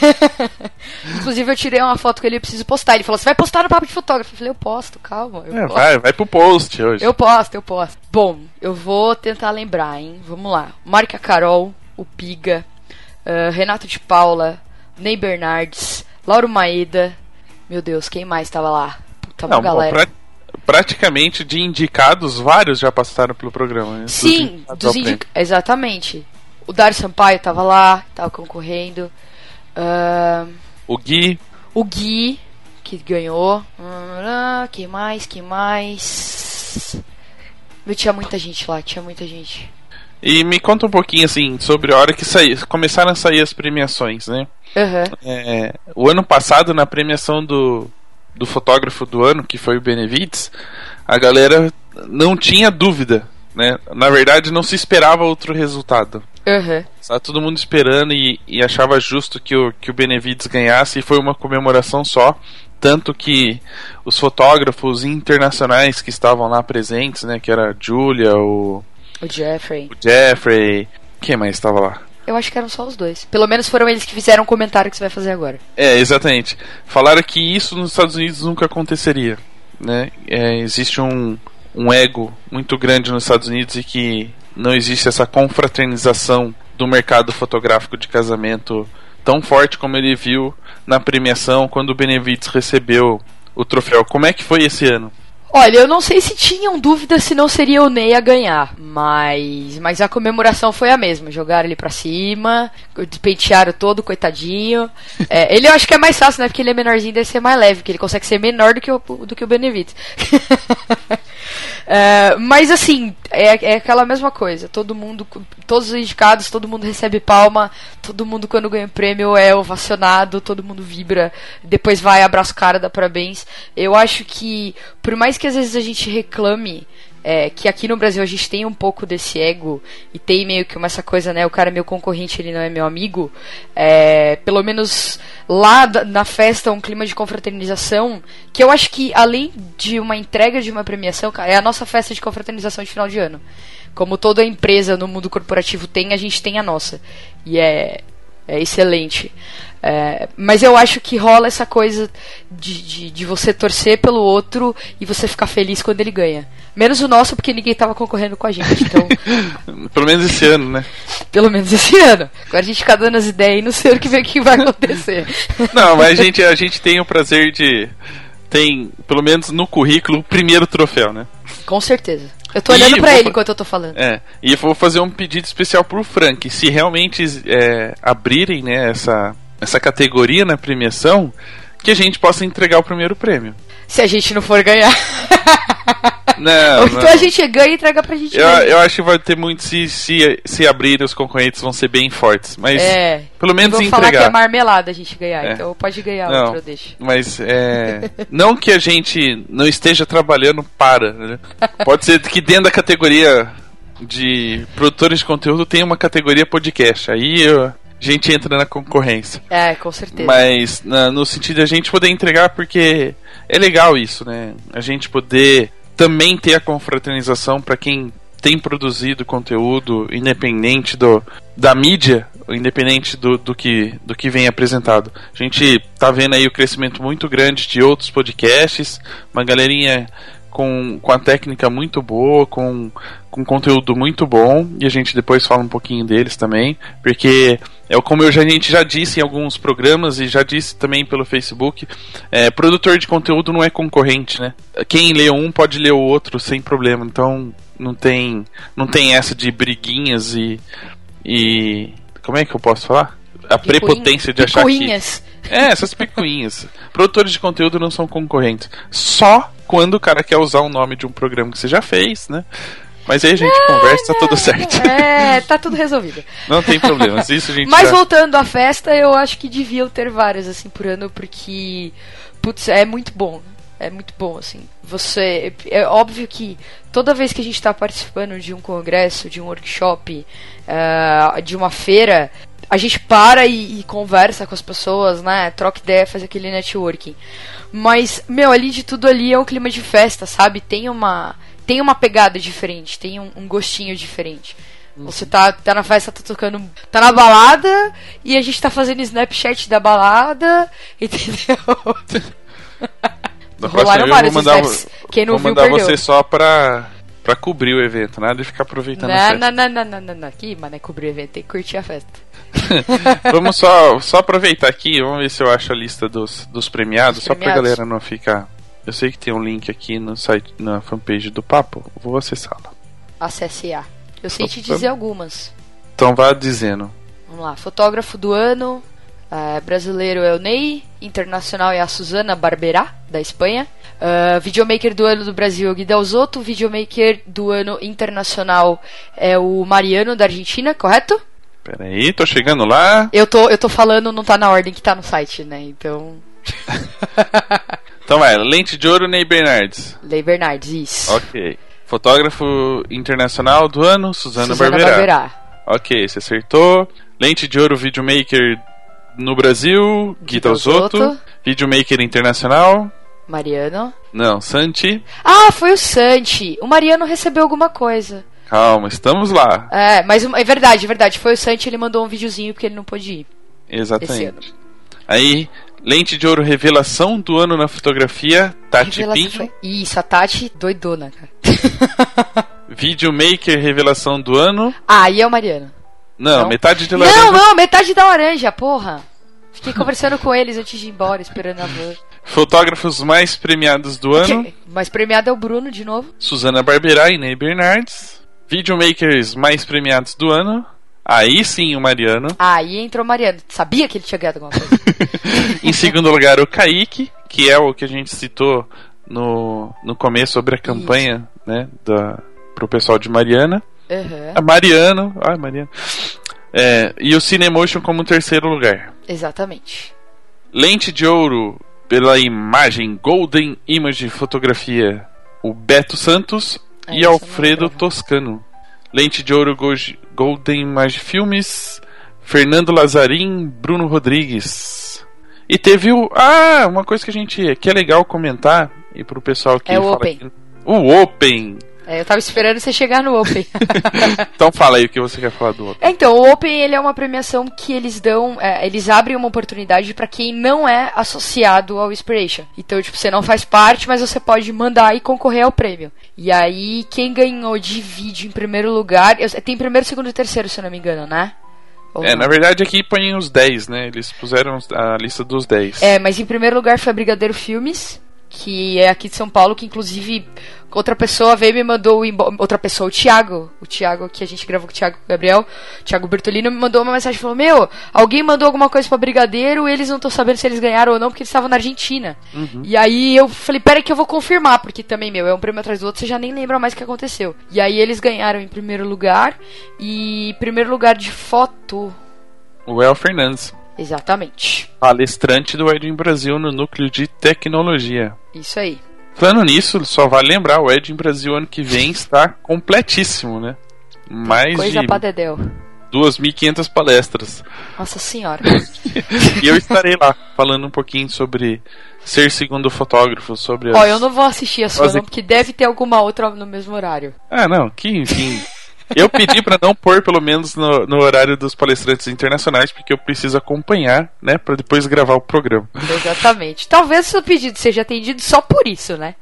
[SPEAKER 2] *laughs* Inclusive, eu tirei uma foto com ele e preciso postar. Ele falou: Você vai postar no papo de fotógrafo? Eu falei: Eu posto, calma. Eu
[SPEAKER 1] é,
[SPEAKER 2] posto.
[SPEAKER 1] vai, vai pro post hoje.
[SPEAKER 2] Eu posto, eu posto. Bom, eu vou tentar lembrar, hein? Vamos lá. Marca Carol, o Piga, uh, Renato de Paula, Ney Bernardes, Lauro Maeda. Meu Deus, quem mais estava lá? Tava Não, galera. Pra,
[SPEAKER 1] praticamente de indicados, vários já passaram pelo programa. Né?
[SPEAKER 2] Sim, dos, dos indicados. Exatamente. O Dário Sampaio tava lá, tava concorrendo. Uh...
[SPEAKER 1] O Gui.
[SPEAKER 2] O Gui, que ganhou. Uh, que mais? Que mais? Eu tinha muita gente lá, tinha muita gente.
[SPEAKER 1] E me conta um pouquinho assim sobre a hora que saí, começaram a sair as premiações, né?
[SPEAKER 2] Uhum.
[SPEAKER 1] É, o ano passado, na premiação do do fotógrafo do ano, que foi o Benevides, a galera não tinha dúvida, né? Na verdade, não se esperava outro resultado.
[SPEAKER 2] Uhum.
[SPEAKER 1] Estava todo mundo esperando e, e, achava justo que o, que o Benevides ganhasse e foi uma comemoração só. Tanto que os fotógrafos internacionais que estavam lá presentes, né? Que era a Julia, o.
[SPEAKER 2] O Jeffrey.
[SPEAKER 1] O Jeffrey. Quem mais estava lá?
[SPEAKER 2] Eu acho que eram só os dois. Pelo menos foram eles que fizeram o comentário que você vai fazer agora.
[SPEAKER 1] É, exatamente. Falaram que isso nos Estados Unidos nunca aconteceria. Né? É, existe um, um ego muito grande nos Estados Unidos e que não existe essa confraternização do mercado fotográfico de casamento tão forte como ele viu na premiação quando o Benevides recebeu o troféu. Como é que foi esse ano?
[SPEAKER 2] Olha, eu não sei se tinham dúvida se não seria o Ney a ganhar, mas mas a comemoração foi a mesma. Jogaram ele pra cima, pentearam todo, coitadinho. *laughs* É, ele eu acho que é mais fácil, né? Porque ele é menorzinho, deve ser mais leve, porque ele consegue ser menor do que o, do que o Benevides. *laughs* é, mas assim, é, é aquela mesma coisa. Todo mundo, todos os indicados, todo mundo recebe palma, todo mundo quando ganha o prêmio é ovacionado, todo mundo vibra, depois vai, abraça o cara, dá parabéns. Eu acho que, por mais que às vezes a gente reclame é, que aqui no Brasil a gente tem um pouco desse ego e tem meio que uma essa coisa, né? O cara é meu concorrente, ele não é meu amigo. É, pelo menos lá na festa, um clima de confraternização que eu acho que além de uma entrega de uma premiação, é a nossa festa de confraternização de final de ano. Como toda empresa no mundo corporativo tem, a gente tem a nossa. E é, é excelente. É, mas eu acho que rola essa coisa de, de, de, você torcer pelo outro e você ficar feliz quando ele ganha. Menos o nosso, porque ninguém tava concorrendo com a gente. Então... *laughs*
[SPEAKER 1] Pelo menos esse ano, né?
[SPEAKER 2] Pelo menos esse ano. Agora a gente fica dando as ideias e não sei o que, que vai acontecer.
[SPEAKER 1] não, mas a gente, a gente tem o prazer de. Tem, pelo menos no currículo, o primeiro troféu, né?
[SPEAKER 2] Com certeza. Eu tô olhando para ele enquanto eu tô falando.
[SPEAKER 1] É, e eu vou fazer um pedido especial pro Frank. Se realmente é, abrirem né, essa, essa categoria na premiação, que a gente possa entregar o primeiro prêmio.
[SPEAKER 2] Se a gente não for ganhar. *laughs*
[SPEAKER 1] Não,
[SPEAKER 2] então
[SPEAKER 1] não.
[SPEAKER 2] a gente ganha e entrega pra gente
[SPEAKER 1] Eu,
[SPEAKER 2] mesmo.
[SPEAKER 1] eu acho que vai ter muito se, se, se abrir, os concorrentes vão ser bem fortes. Mas
[SPEAKER 2] É.
[SPEAKER 1] pelo menos
[SPEAKER 2] Vou falar que é
[SPEAKER 1] entregar.
[SPEAKER 2] marmelada a gente ganhar,
[SPEAKER 1] É.
[SPEAKER 2] então pode ganhar
[SPEAKER 1] Não.
[SPEAKER 2] outro, eu deixo.
[SPEAKER 1] Mas é. *laughs* não que a gente não esteja trabalhando para. Né? Pode ser que dentro da categoria de produtores de conteúdo tenha uma categoria podcast. Aí eu- a gente entra na concorrência.
[SPEAKER 2] É, com certeza.
[SPEAKER 1] Mas na- no sentido de a gente poder entregar, porque é legal isso, né? A gente poder também ter a confraternização para quem tem produzido conteúdo independente do, da mídia, independente do, do, que, do que vem apresentado. A gente tá vendo aí o crescimento muito grande de outros podcasts, uma galerinha com, com a técnica muito boa, com, com conteúdo muito bom, e a gente depois fala um pouquinho deles também, porque é como eu já, a gente já disse em alguns programas e já disse também pelo Facebook, é, produtor de conteúdo não é concorrente, né? Quem lê um pode ler o outro sem problema, então não tem, não tem essa de briguinhas e, e como é que eu posso falar? A
[SPEAKER 2] Picuinha-
[SPEAKER 1] prepotência de achar que
[SPEAKER 2] picuinhas.
[SPEAKER 1] é, essas picuinhas. *laughs* Produtores de conteúdo não são concorrentes. Só quando o cara quer usar o nome de um programa que você já fez, né? Mas aí a gente conversa, tá tudo certo.
[SPEAKER 2] É, tá tudo resolvido. *laughs*
[SPEAKER 1] Não tem problemas. Isso a gente
[SPEAKER 2] Mas
[SPEAKER 1] já...
[SPEAKER 2] voltando à festa, eu acho que deviam ter várias, assim, por ano, porque, putz, é muito bom. É muito bom, assim. Você. É óbvio que toda vez que a gente tá participando de um congresso, de um workshop, eh, de uma feira, a gente para e, e conversa com as pessoas, né? Troca ideia, faz aquele networking. Mas, meu, ali de tudo ali é um clima de festa, sabe? Tem uma. Tem uma pegada diferente, tem um, um gostinho diferente. Você tá, tá na festa, tá tocando. tá na balada e a gente tá fazendo Snapchat da balada, *laughs* entendeu?
[SPEAKER 1] Da
[SPEAKER 2] Rolaram vários
[SPEAKER 1] vou mandar,
[SPEAKER 2] snaps. Quem não
[SPEAKER 1] vou
[SPEAKER 2] viu,
[SPEAKER 1] mandar
[SPEAKER 2] perdeu.
[SPEAKER 1] você só pra, pra cobrir o evento, nada de ficar aproveitando a
[SPEAKER 2] Não,
[SPEAKER 1] festa.
[SPEAKER 2] não, não, não, não, não, não. Aqui, mano, é cobrir o evento, tem que curtir a festa. *laughs*
[SPEAKER 1] Vamos só, só aproveitar aqui, vamos ver se eu acho a lista dos, dos premiados,
[SPEAKER 2] Dos
[SPEAKER 1] só pra
[SPEAKER 2] premiados.
[SPEAKER 1] galera não ficar. Eu sei que tem um link aqui no site, na fanpage do Papo, vou acessá-la.
[SPEAKER 2] Acesse A. Eu sei te
[SPEAKER 1] Opa.
[SPEAKER 2] dizer algumas.
[SPEAKER 1] Então vá dizendo.
[SPEAKER 2] Vamos lá. Fotógrafo do ano. eh, brasileiro é o Ney. Internacional é a Suzana Barberá, da Espanha. Ah, videomaker do ano do Brasil é o Gui Delzotto. Videomaker do ano internacional é o Mariano, da Argentina, correto?
[SPEAKER 1] Pera aí, tô chegando lá.
[SPEAKER 2] Eu tô, eu tô falando, não tá na ordem que tá no site, né? Então. *laughs*
[SPEAKER 1] Então vai, lente de ouro Ney Bernardes.
[SPEAKER 2] Lei Bernardes, isso.
[SPEAKER 1] Ok. Fotógrafo internacional do ano, Suzana,
[SPEAKER 2] Suzana
[SPEAKER 1] Barberá.
[SPEAKER 2] Barberá.
[SPEAKER 1] Ok, você acertou. Lente de ouro videomaker no Brasil, Gui
[SPEAKER 2] Gui
[SPEAKER 1] Dalzotto.
[SPEAKER 2] Dalzotto.
[SPEAKER 1] Videomaker internacional.
[SPEAKER 2] Mariano.
[SPEAKER 1] Não, Santi.
[SPEAKER 2] Ah, foi o Santi. O Mariano recebeu alguma coisa.
[SPEAKER 1] Calma, estamos lá.
[SPEAKER 2] É, mas é verdade, é verdade. Foi o Santi, ele mandou um videozinho porque ele não pôde ir.
[SPEAKER 1] Exatamente. Aí, lente de ouro revelação do ano na fotografia, Tati
[SPEAKER 2] Revelação
[SPEAKER 1] Pinho.
[SPEAKER 2] foi- Isso, a Tati, doidona, cara. *laughs*
[SPEAKER 1] Videomaker revelação do ano.
[SPEAKER 2] ah, e é o Mariano.
[SPEAKER 1] Não,
[SPEAKER 2] Não.
[SPEAKER 1] metade de
[SPEAKER 2] Não,
[SPEAKER 1] laranja.
[SPEAKER 2] não, metade da laranja, porra. Fiquei conversando com eles antes de ir embora, esperando a van.
[SPEAKER 1] Fotógrafos mais premiados do ano.
[SPEAKER 2] Mas premiado é o Bruno de novo.
[SPEAKER 1] Suzana Barberá e Ney Bernardes. Videomakers mais premiados do ano. Aí sim o Mariano.
[SPEAKER 2] Aí entrou o Mariano. Sabia que ele tinha ganhado alguma coisa. *laughs*
[SPEAKER 1] em segundo lugar, o Kaique, que é o que a gente citou no, no começo sobre a campanha, né, da, pro pessoal de Mariana.
[SPEAKER 2] Aham,
[SPEAKER 1] A Mariano, ah, Mariano. É, e o Cinemotion como terceiro lugar.
[SPEAKER 2] exatamente.
[SPEAKER 1] Lente de ouro pela imagem Golden Image Fotografia, o Beto Santos
[SPEAKER 2] É,
[SPEAKER 1] e
[SPEAKER 2] isso
[SPEAKER 1] Alfredo. Toscano. Lente de ouro Go- Golden Image Filmes, Fernando Lazarim, Bruno Rodrigues. E teve o. Ah, uma coisa que a gente. que é legal comentar, e pro pessoal que.
[SPEAKER 2] É o
[SPEAKER 1] fala
[SPEAKER 2] Open.
[SPEAKER 1] que- o Open!
[SPEAKER 2] É, eu tava esperando você chegar no Open. *laughs*
[SPEAKER 1] Então fala aí o que você quer falar do Open.
[SPEAKER 2] É, Então, o Open ele é uma premiação que eles dão, é, eles abrem uma oportunidade pra quem não é associado ao Inspiration. Então, tipo, você não faz parte, mas você pode mandar e concorrer ao prêmio. E aí, quem ganhou de vídeo em primeiro lugar, tem primeiro, segundo e terceiro, se eu não me engano, né? Ou
[SPEAKER 1] É,
[SPEAKER 2] não?
[SPEAKER 1] na verdade aqui põem os 10, né? Eles puseram a lista dos 10.
[SPEAKER 2] É, mas em primeiro lugar foi a Brigadeiro Filmes. Que é aqui de São Paulo, que inclusive outra pessoa veio e me mandou outra pessoa, o Thiago, o Thiago que a gente gravou com o Thiago Gabriel, o Thiago Bertolino me mandou uma mensagem falou: "Meu, alguém mandou alguma coisa para Brigadeiro, eles não estão sabendo se eles ganharam ou não porque eles estavam na Argentina". Uhum. E aí eu falei: "Pera que eu vou confirmar, porque também, meu, é um prêmio atrás do outro, você já nem lembra mais o que aconteceu". E aí eles ganharam em primeiro lugar e primeiro lugar de foto
[SPEAKER 1] o El Fernandes.
[SPEAKER 2] Exatamente.
[SPEAKER 1] Palestrante do Edwin Brasil no núcleo de tecnologia.
[SPEAKER 2] Isso aí.
[SPEAKER 1] Falando nisso, só vale lembrar, o Edwin Brasil ano que vem está completíssimo, né? Mais
[SPEAKER 2] Coisa
[SPEAKER 1] de
[SPEAKER 2] pra Dedéu.
[SPEAKER 1] 2.500 palestras.
[SPEAKER 2] Nossa senhora. *laughs*
[SPEAKER 1] e eu estarei lá falando um pouquinho sobre ser segundo fotógrafo, sobre
[SPEAKER 2] Ó, eu não vou assistir a sua, não, porque deve ter alguma outra no mesmo horário.
[SPEAKER 1] Ah, não, que enfim. Eu pedi para não pôr, pelo menos, no, no, horário dos palestrantes internacionais, porque eu preciso acompanhar, né, para depois gravar o programa.
[SPEAKER 2] Exatamente. Talvez o seu pedido seja atendido só por isso, né?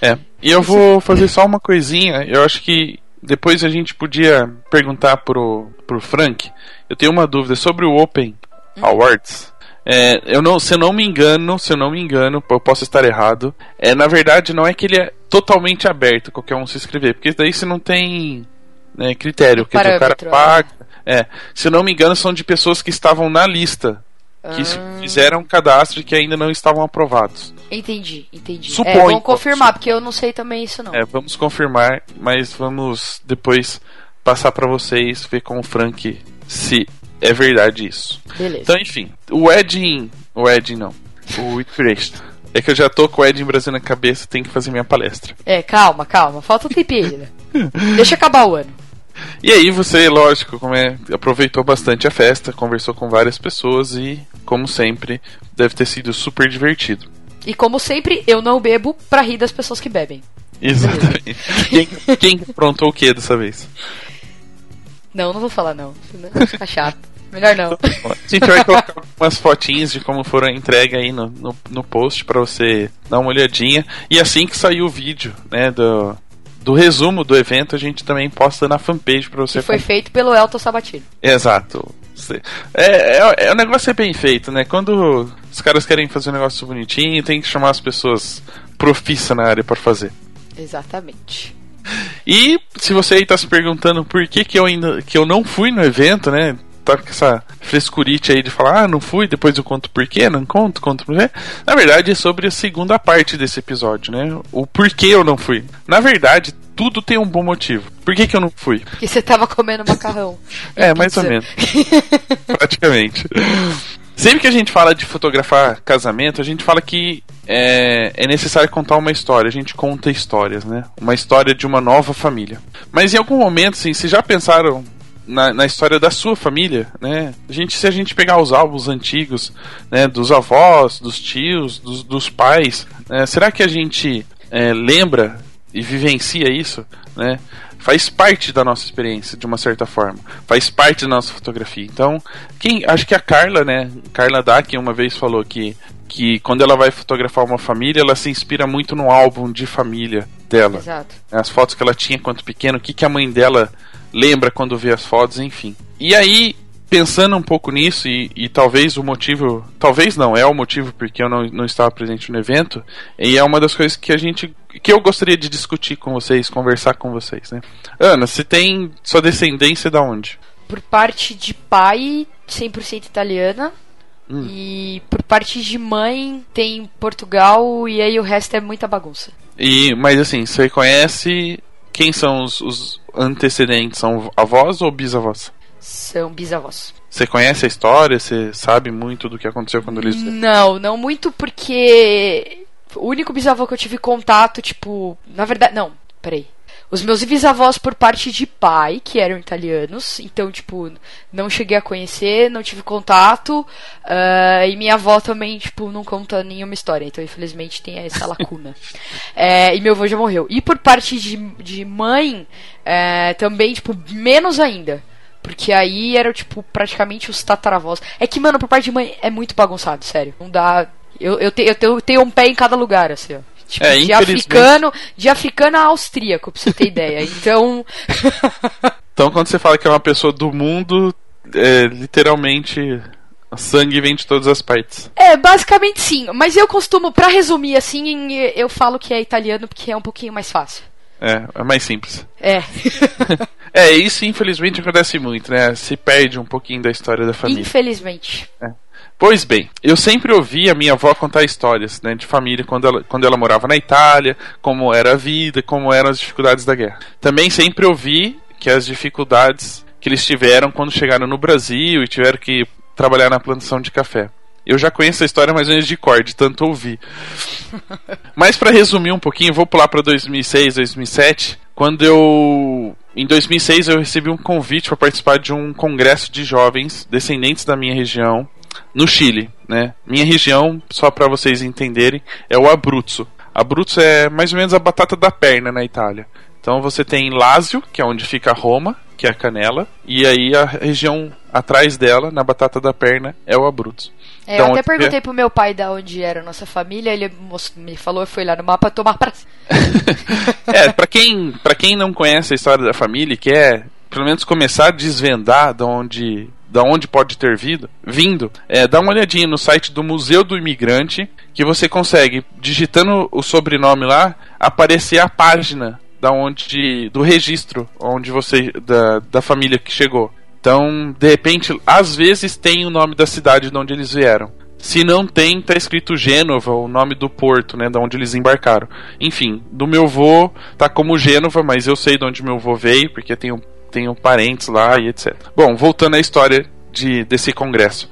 [SPEAKER 1] É. E eu vou fazer só uma coisinha. Eu acho que depois a gente podia perguntar pro, pro Frank. Eu tenho uma dúvida sobre o Open hum. Awards. É, eu não, se eu não me engano, se eu não me engano, eu posso estar errado. É, na verdade, não é que ele é totalmente aberto, qualquer um se inscrever, porque daí você não tem né, critério. que o cara paga. É, se eu não me engano, são de pessoas que estavam na lista. Que ah. fizeram cadastro e que ainda não estavam aprovados.
[SPEAKER 2] Entendi, entendi. Supõe, é, vamos confirmar, porque eu não sei também isso não.
[SPEAKER 1] É, vamos confirmar, mas vamos depois passar para vocês, ver com o Frank se é verdade isso.
[SPEAKER 2] Beleza.
[SPEAKER 1] Então, enfim, o Edin. O Edin não. O Inspiration. É que eu já tô com o Edin Brasil na cabeça, tem que fazer minha palestra.
[SPEAKER 2] É, calma, calma. Falta um tempinho ainda. *laughs* Deixa acabar o ano.
[SPEAKER 1] E aí você, lógico, como é, aproveitou bastante a festa, conversou com várias pessoas e, como sempre, deve ter sido super divertido.
[SPEAKER 2] E como sempre, eu não bebo pra rir das pessoas que bebem.
[SPEAKER 1] Exatamente. quem, quem aprontou o que dessa vez?
[SPEAKER 2] Não, não vou falar não. Senão fica chato. Melhor não.
[SPEAKER 1] A gente vai colocar umas fotinhas de como foram entregue aí no, no, no post para você dar uma olhadinha. E assim que sair o vídeo, né, do, do resumo do evento a gente também posta na fanpage para você.
[SPEAKER 2] Que foi feito pelo Elton Sabatino.
[SPEAKER 1] Exato. É, é, é, o negócio é bem feito, né? Quando os caras querem fazer um negócio bonitinho, tem que chamar as pessoas profissa na área para fazer.
[SPEAKER 2] Exatamente.
[SPEAKER 1] E se você aí tá se perguntando por que, que eu ainda que eu não fui no evento, né? Tá com essa frescurite aí de falar, ah, não fui, depois eu conto porquê, não conto, conto porquê. Na verdade, é sobre a segunda parte desse episódio, né? O porquê eu não fui. Na verdade, tudo tem um bom motivo. Por que, que eu não fui?
[SPEAKER 2] Porque você tava comendo macarrão. *laughs*
[SPEAKER 1] é, mais ou menos. *laughs* Praticamente. Sempre que a gente fala de fotografar casamento, a gente fala que é, é, necessário contar uma história. A gente conta histórias, né? Uma história de uma nova família. Mas em algum momento, assim, vocês já pensaram na, na, história da sua família, né? A gente, se a gente pegar os álbuns antigos, né, dos avós, dos tios, dos, dos pais, né, será que a gente é, lembra e vivencia isso, né? Faz parte da nossa experiência, de uma certa forma. Faz parte da nossa fotografia. Então, quem, acho que a Carla, né? Carla Dack uma vez falou que que quando ela vai fotografar uma família, ela se inspira muito no álbum de família dela.
[SPEAKER 2] Exato.
[SPEAKER 1] As fotos que ela tinha quando pequena, o que, que a mãe dela lembra quando vê as fotos, enfim. E aí, pensando um pouco nisso, e, e, talvez o motivo. Talvez não, é o motivo porque eu não, não estava presente no evento, e é uma das coisas que a gente. que eu gostaria de discutir com vocês, conversar com vocês, né? Ana, você tem sua descendência da onde?
[SPEAKER 2] Por parte de pai, 100% italiana. Hum. E por parte de mãe tem Portugal e aí o resto é muita bagunça.
[SPEAKER 1] E mas assim, você conhece quem são os, os antecedentes? São avós ou bisavós?
[SPEAKER 2] São bisavós.
[SPEAKER 1] Você conhece a história? Você sabe muito do que aconteceu quando eles.
[SPEAKER 2] Não, não muito porque. O único bisavô que eu tive contato, tipo. Na verdade. Não, peraí. Os meus bisavós por parte de pai, que eram italianos, então, tipo, não cheguei a conhecer, não tive contato, uh, e minha avó também, tipo, não conta nenhuma história, então, infelizmente, tem essa lacuna. *laughs* é, e meu avô já morreu. E por parte de, de mãe, é, também, tipo, menos ainda. Porque aí eram, tipo, praticamente os tataravós. É que, mano, por parte de mãe é muito bagunçado, sério. Não dá. Eu, eu, te, eu, te, eu tenho um pé em cada lugar, assim, ó. Tipo, é, de africano, de africano a austríaco, pra você ter ideia. *laughs* Então.
[SPEAKER 1] então, quando você fala que é uma pessoa do mundo, é, literalmente sangue vem de todas as partes.
[SPEAKER 2] É, basicamente sim. Mas eu costumo, pra resumir assim, eu falo que é italiano porque é um pouquinho mais fácil.
[SPEAKER 1] É, é mais simples.
[SPEAKER 2] É. *laughs*
[SPEAKER 1] é, isso infelizmente acontece muito, né? Se perde um pouquinho da história da família.
[SPEAKER 2] Infelizmente.
[SPEAKER 1] É. Pois bem, eu sempre ouvi a minha avó contar histórias né, de família quando ela, quando ela morava na Itália, como era a vida, como eram as dificuldades da guerra. Também sempre ouvi que as dificuldades que eles tiveram quando chegaram no Brasil e tiveram que trabalhar na plantação de café. Eu já conheço a história mais ou menos de cor, de tanto ouvir. *laughs* Mas para resumir um pouquinho, vou pular para 2006, 2007, quando eu em 2006 eu recebi um convite para participar de um congresso de jovens descendentes da minha região no Chile, né? Minha região, só para vocês entenderem, é o Abruzzo. Abruzzo é mais ou menos a batata da perna na Itália. Então você tem Lazio, que é onde fica Roma, que é a canela, e aí a região atrás dela, na batata da perna, é o Abruzzo.
[SPEAKER 2] É, então, eu até perguntei é... pro meu pai da onde era a nossa família, ele me falou, foi lá no mapa tomar pra... *laughs*
[SPEAKER 1] é, pra quem, pra quem não conhece a história da família e quer, pelo menos, começar a desvendar de onde da onde pode ter vindo, vindo, é, dá uma olhadinha no site do Museu do Imigrante, que você consegue, digitando o sobrenome lá, aparecer a página da onde do registro onde você da, da família que chegou. Então, de repente, às vezes tem o nome da cidade de onde eles vieram. Se não tem, tá escrito Gênova, o nome do porto, né, da onde eles embarcaram. Enfim, do meu vô tá como Gênova, mas eu sei de onde meu vô veio, porque tenho, tenho parentes lá e etc. Bom, voltando à história de, desse congresso.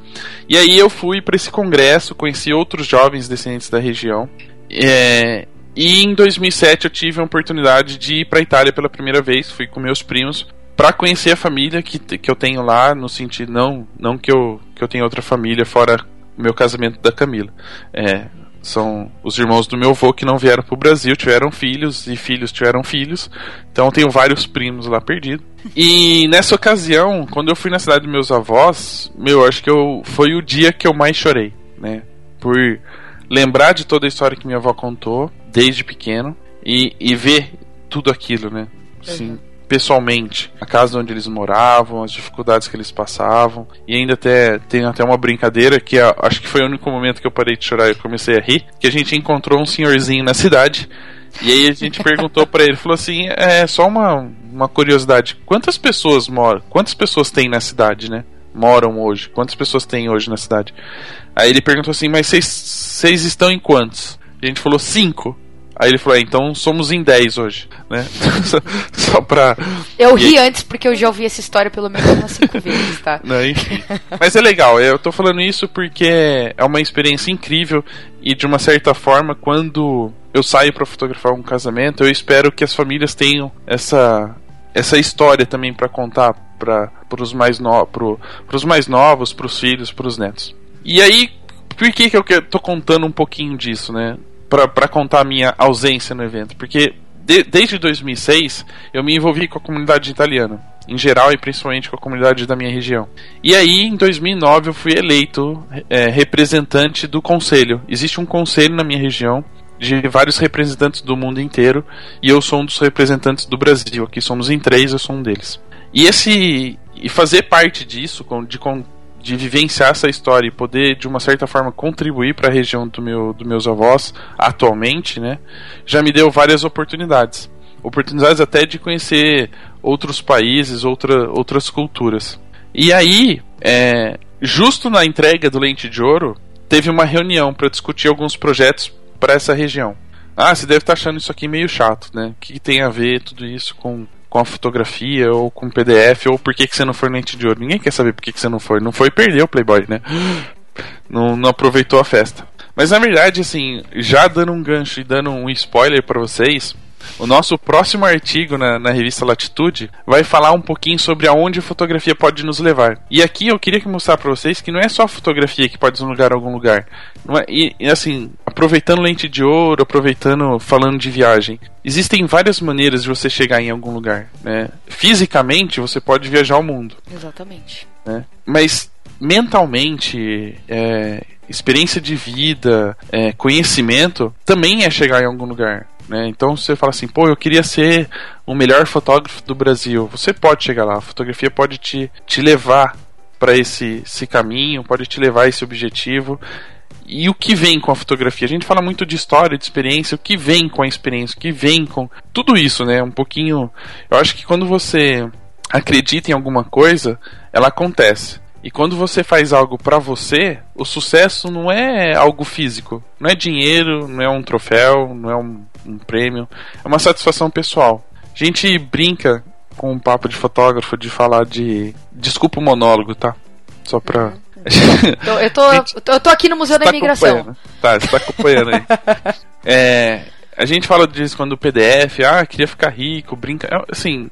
[SPEAKER 1] E aí eu fui para esse congresso, conheci outros jovens descendentes da região. É, e em 2007 eu tive a oportunidade de ir para Itália pela primeira vez, fui com meus primos para conhecer a família que, que eu tenho lá, no sentido não não que eu que eu tenho outra família fora o meu casamento da Camila. É, são os irmãos do meu avô que não vieram para o Brasil, tiveram filhos e filhos tiveram filhos. Então tenho vários primos lá perdidos. E nessa ocasião, quando eu fui na cidade dos meus avós, meu, acho que eu foi o dia que eu mais chorei, né? Por lembrar de toda a história que minha avó contou desde pequeno e, e ver tudo aquilo, né? Assim, uhum pessoalmente a casa onde eles moravam, as dificuldades que eles passavam. E ainda até tem até uma brincadeira que acho que foi o único momento que eu parei de chorar e comecei a rir, que a gente encontrou um senhorzinho na cidade. E aí a gente perguntou para ele, falou assim, é só uma, uma curiosidade, quantas pessoas moram, quantas pessoas tem na cidade, né? Moram hoje, quantas pessoas tem hoje na cidade? Aí ele perguntou assim, mas vocês estão em quantos? A gente falou cinco. Aí ele falou, é, então somos em 10 hoje, né? *laughs* Só pra.
[SPEAKER 2] Eu ri e... antes porque eu já ouvi essa história pelo menos umas 5 *laughs* vezes, tá?
[SPEAKER 1] Não, enfim. Mas é legal, eu tô falando isso porque é uma experiência incrível e de uma certa forma, quando eu saio para fotografar um casamento, eu espero que as famílias tenham essa essa história também para contar para os mais no, pro, pros mais novos, para os filhos, para os netos. E aí, por que que eu tô contando um pouquinho disso, né? Para contar a minha ausência no evento, porque de, desde 2006 eu me envolvi com a comunidade italiana, em geral e principalmente com a comunidade da minha região. E aí, em 2009, eu fui eleito é, representante do conselho. Existe um conselho na minha região de vários representantes do mundo inteiro e eu sou um dos representantes do Brasil. Aqui somos em três, eu sou um deles. E esse e fazer parte disso, de, vivenciar essa história e poder de uma certa forma contribuir para a região do meu, dos meus avós atualmente, né, já me deu várias oportunidades, oportunidades até de conhecer outros países, outra, outras culturas. E aí, é, justo na entrega do Lente de Ouro, teve uma reunião para discutir alguns projetos para essa região. Ah, você deve estar tá achando isso aqui meio chato, né? O que tem a ver tudo isso com com a fotografia ou com PDF ou por que, que você não foi lente de ouro. Ninguém quer saber por que, que você não foi. Não foi e perdeu o Playboy, né? Não, não aproveitou a festa. Mas na verdade, assim, já dando um gancho e dando um spoiler para vocês, o nosso próximo artigo na, na, revista Latitude vai falar um pouquinho sobre aonde a fotografia pode nos levar. E aqui eu queria mostrar para vocês que não é só a fotografia que pode nos levar a algum lugar. É, e, e, assim, aproveitando lente de ouro, aproveitando falando de viagem, existem várias maneiras de você chegar em algum lugar. Né? Fisicamente, você pode viajar ao mundo.
[SPEAKER 2] Exatamente.
[SPEAKER 1] Né? Mas mentalmente, é, experiência de vida, é, conhecimento, também é chegar em algum lugar. Né? Então você fala assim, pô, eu queria ser o melhor fotógrafo do Brasil. Você pode chegar lá, a fotografia pode te, te levar para esse, esse caminho, pode te levar a esse objetivo. E o que vem com a fotografia? A gente fala muito de história, de experiência, o que vem com a experiência, o que vem com tudo isso, né? Um pouquinho. Eu acho que quando você acredita em alguma coisa, ela acontece. E quando você faz algo para você, o sucesso não é algo físico, não é dinheiro, não é um troféu, não é um, um prêmio, é uma satisfação pessoal. A gente brinca com um papo de fotógrafo de falar de. Desculpa o monólogo, tá? Só pra. *laughs*
[SPEAKER 2] Eu, tô, *laughs* eu tô aqui no Museu da tá Imigração.
[SPEAKER 1] Tá, você tá acompanhando aí. *laughs* é, a gente fala disso quando o PDF, ah, queria ficar rico, brinca. É, assim,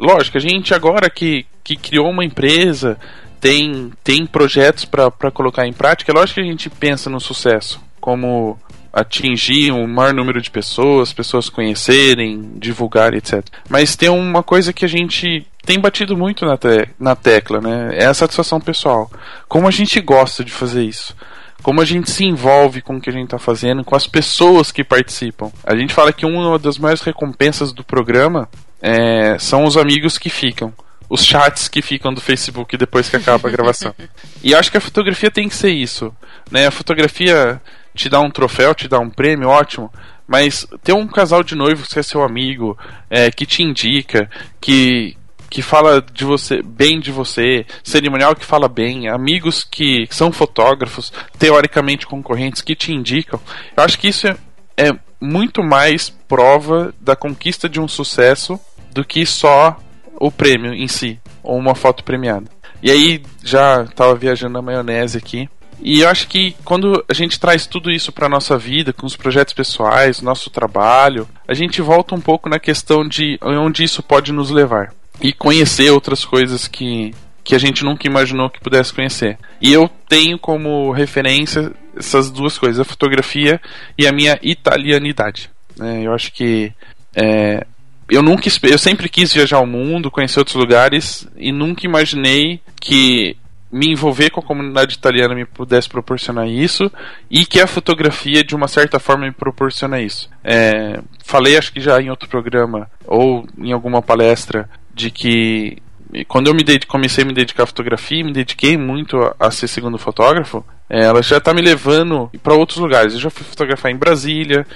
[SPEAKER 1] lógico, a gente agora que, que criou uma empresa, tem, tem projetos para colocar em prática, é lógico que a gente pensa no sucesso, como atingir um maior número de pessoas, pessoas conhecerem, divulgar, etc. Mas tem uma coisa que a gente tem batido muito na, te na tecla, né? É a satisfação pessoal. Como a gente gosta de fazer isso. Como a gente se envolve com o que a gente está fazendo, com as pessoas que participam. A gente fala que uma das maiores recompensas do programa é, são os amigos que ficam os chats que ficam do Facebook depois que acaba a gravação. *laughs* e acho que a fotografia tem que ser isso, né? A fotografia te dá um troféu, te dá um prêmio, ótimo. Mas ter um casal de noivos que é seu amigo, é, que te indica, que, que fala de você bem de você, cerimonial que fala bem, amigos que são fotógrafos, teoricamente concorrentes que te indicam. Eu acho que isso é, é muito mais prova da conquista de um sucesso do que só o prêmio em si, ou uma foto premiada. E aí já estava viajando na maionese aqui. E eu acho que quando a gente traz tudo isso para nossa vida, com os projetos pessoais, nosso trabalho, a gente volta um pouco na questão de onde isso pode nos levar e conhecer outras coisas que que a gente nunca imaginou que pudesse conhecer. E eu tenho como referência essas duas coisas, a fotografia e a minha italianidade. É, eu acho que é, eu nunca eu sempre quis viajar ao mundo, conhecer outros lugares e nunca imaginei que me envolver com a comunidade italiana me pudesse proporcionar isso e que a fotografia de uma certa forma me proporciona isso. É, falei acho que já em outro programa ou em alguma palestra de que quando eu me comecei a me dedicar à fotografia, me dediquei muito a, a ser segundo fotógrafo, é, ela já está me levando para outros lugares. Eu já fui fotografar em Brasília,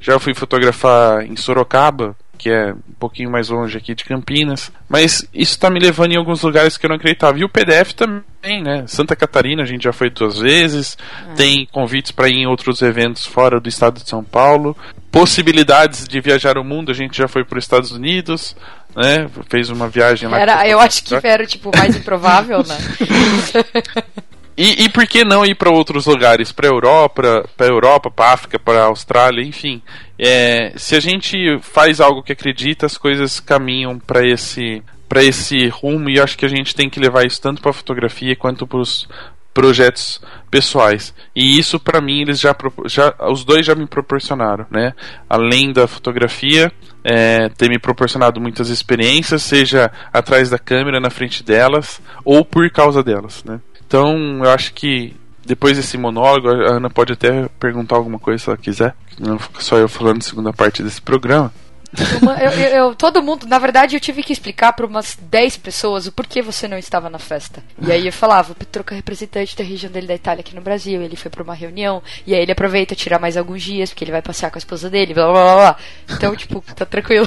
[SPEAKER 1] já fui fotografar em Sorocaba, que é um pouquinho mais longe aqui de Campinas. Mas isso está me levando em alguns lugares que eu não acreditava. E o PDF também, né? Santa Catarina a gente já foi duas vezes. É. Tem convites para ir em outros eventos fora do estado de São Paulo. Possibilidades de viajar o mundo, a gente já foi para os Estados Unidos. Né? Fez uma viagem lá.
[SPEAKER 2] Era, eu acho que era tipo mais *laughs* improvável, né? *laughs*
[SPEAKER 1] E, e por que não ir para outros lugares? Para Europa, para Europa, para África, para Austrália, enfim. É, se a gente faz algo que acredita, as coisas caminham para esse para esse rumo e acho que a gente tem que levar isso tanto para fotografia quanto para os projetos pessoais. E isso para mim eles já, já os dois já me proporcionaram, né? Além da fotografia, é, ter me proporcionado muitas experiências, seja atrás da câmera, na frente delas ou por causa delas, né? Então, eu acho que depois desse monólogo, a Ana pode até perguntar alguma coisa se ela quiser. Não fica só eu falando segunda parte desse programa.
[SPEAKER 2] Eu, eu, eu, todo mundo, na verdade, eu tive que explicar para umas 10 pessoas o porquê você não estava na festa. E aí eu falava, o Petruca é representante da região dele da Itália aqui no Brasil, ele foi para uma reunião, e aí ele aproveita tirar mais alguns dias, porque ele vai passear com a esposa dele, blá blá blá. blá. Então, tipo, tá tranquilo.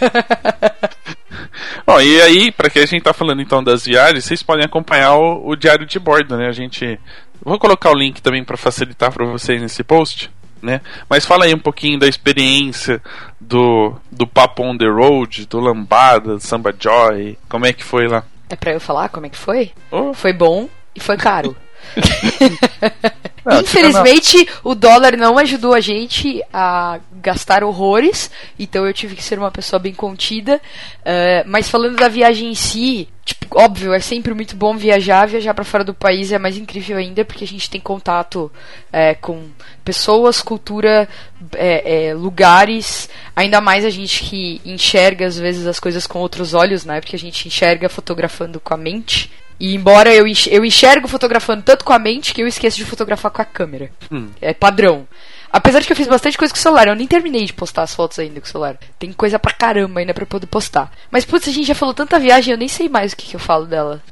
[SPEAKER 2] *laughs* *laughs*
[SPEAKER 1] Bom, e aí, para que a gente tá falando então das viagens, vocês podem acompanhar o, o diário de bordo, né? A gente. Vou colocar o link também para facilitar para vocês nesse post. Né? Mas fala aí um pouquinho da experiência do, do Papo on the Road, do Lambada, do Samba Joy, como é que foi lá?
[SPEAKER 2] É pra eu falar como é que foi? Oh. Foi bom e foi caro. *laughs* Infelizmente, o dólar não ajudou a gente a gastar horrores, então eu tive que ser uma pessoa bem contida. Uh, mas falando da viagem em si, tipo, óbvio, é sempre muito bom viajar. Viajar para fora do país é mais incrível ainda, porque a gente tem contato é, com pessoas, cultura, é, é, lugares. Ainda mais a gente que enxerga às vezes as coisas com outros olhos, né? Porque a gente enxerga fotografando com a mente E embora eu, eu enxergo fotografando tanto com a mente que eu esqueço de fotografar com a câmera.
[SPEAKER 1] Hum.
[SPEAKER 2] É padrão. Apesar de que eu fiz bastante coisa com o celular, eu nem terminei de postar as fotos ainda com o celular. Tem coisa pra caramba ainda pra poder postar. Mas, putz, a gente já falou tanta viagem, eu nem sei mais o que, que eu falo dela.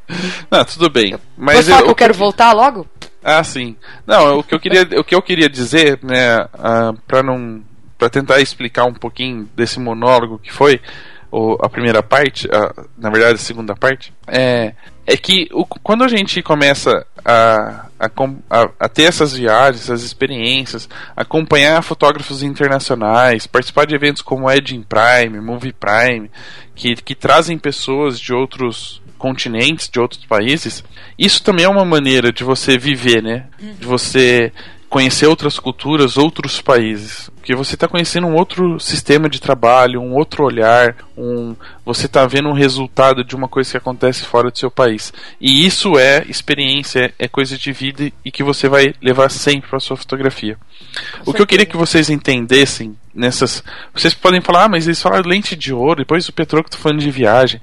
[SPEAKER 1] Não, tudo bem. Mas
[SPEAKER 2] Posso falar
[SPEAKER 1] eu,
[SPEAKER 2] que eu quero voltar logo?
[SPEAKER 1] Ah, sim. Não, o que eu queria, o que eu queria dizer, né, uh, para não, para tentar explicar um pouquinho desse monólogo que foi o, a primeira parte, a, na verdade a segunda parte, é, é que o, quando a gente começa a, a, a, ter essas viagens, essas experiências, acompanhar fotógrafos internacionais, participar de eventos como Edge Prime, Movie Prime, que, que trazem pessoas de outros continentes, de outros países, isso também é uma maneira de você viver, né? De você conhecer outras culturas, outros países, porque você está conhecendo um outro sistema de trabalho, um outro olhar, um você está vendo um resultado de uma coisa que acontece fora do seu país. E isso é experiência, é coisa de vida e que você vai levar sempre para sua fotografia. Com o que eu queria que vocês entendessem nessas, vocês podem falar, ah, mas eles falaram lente de ouro, depois o Petroco tá falando de viagem.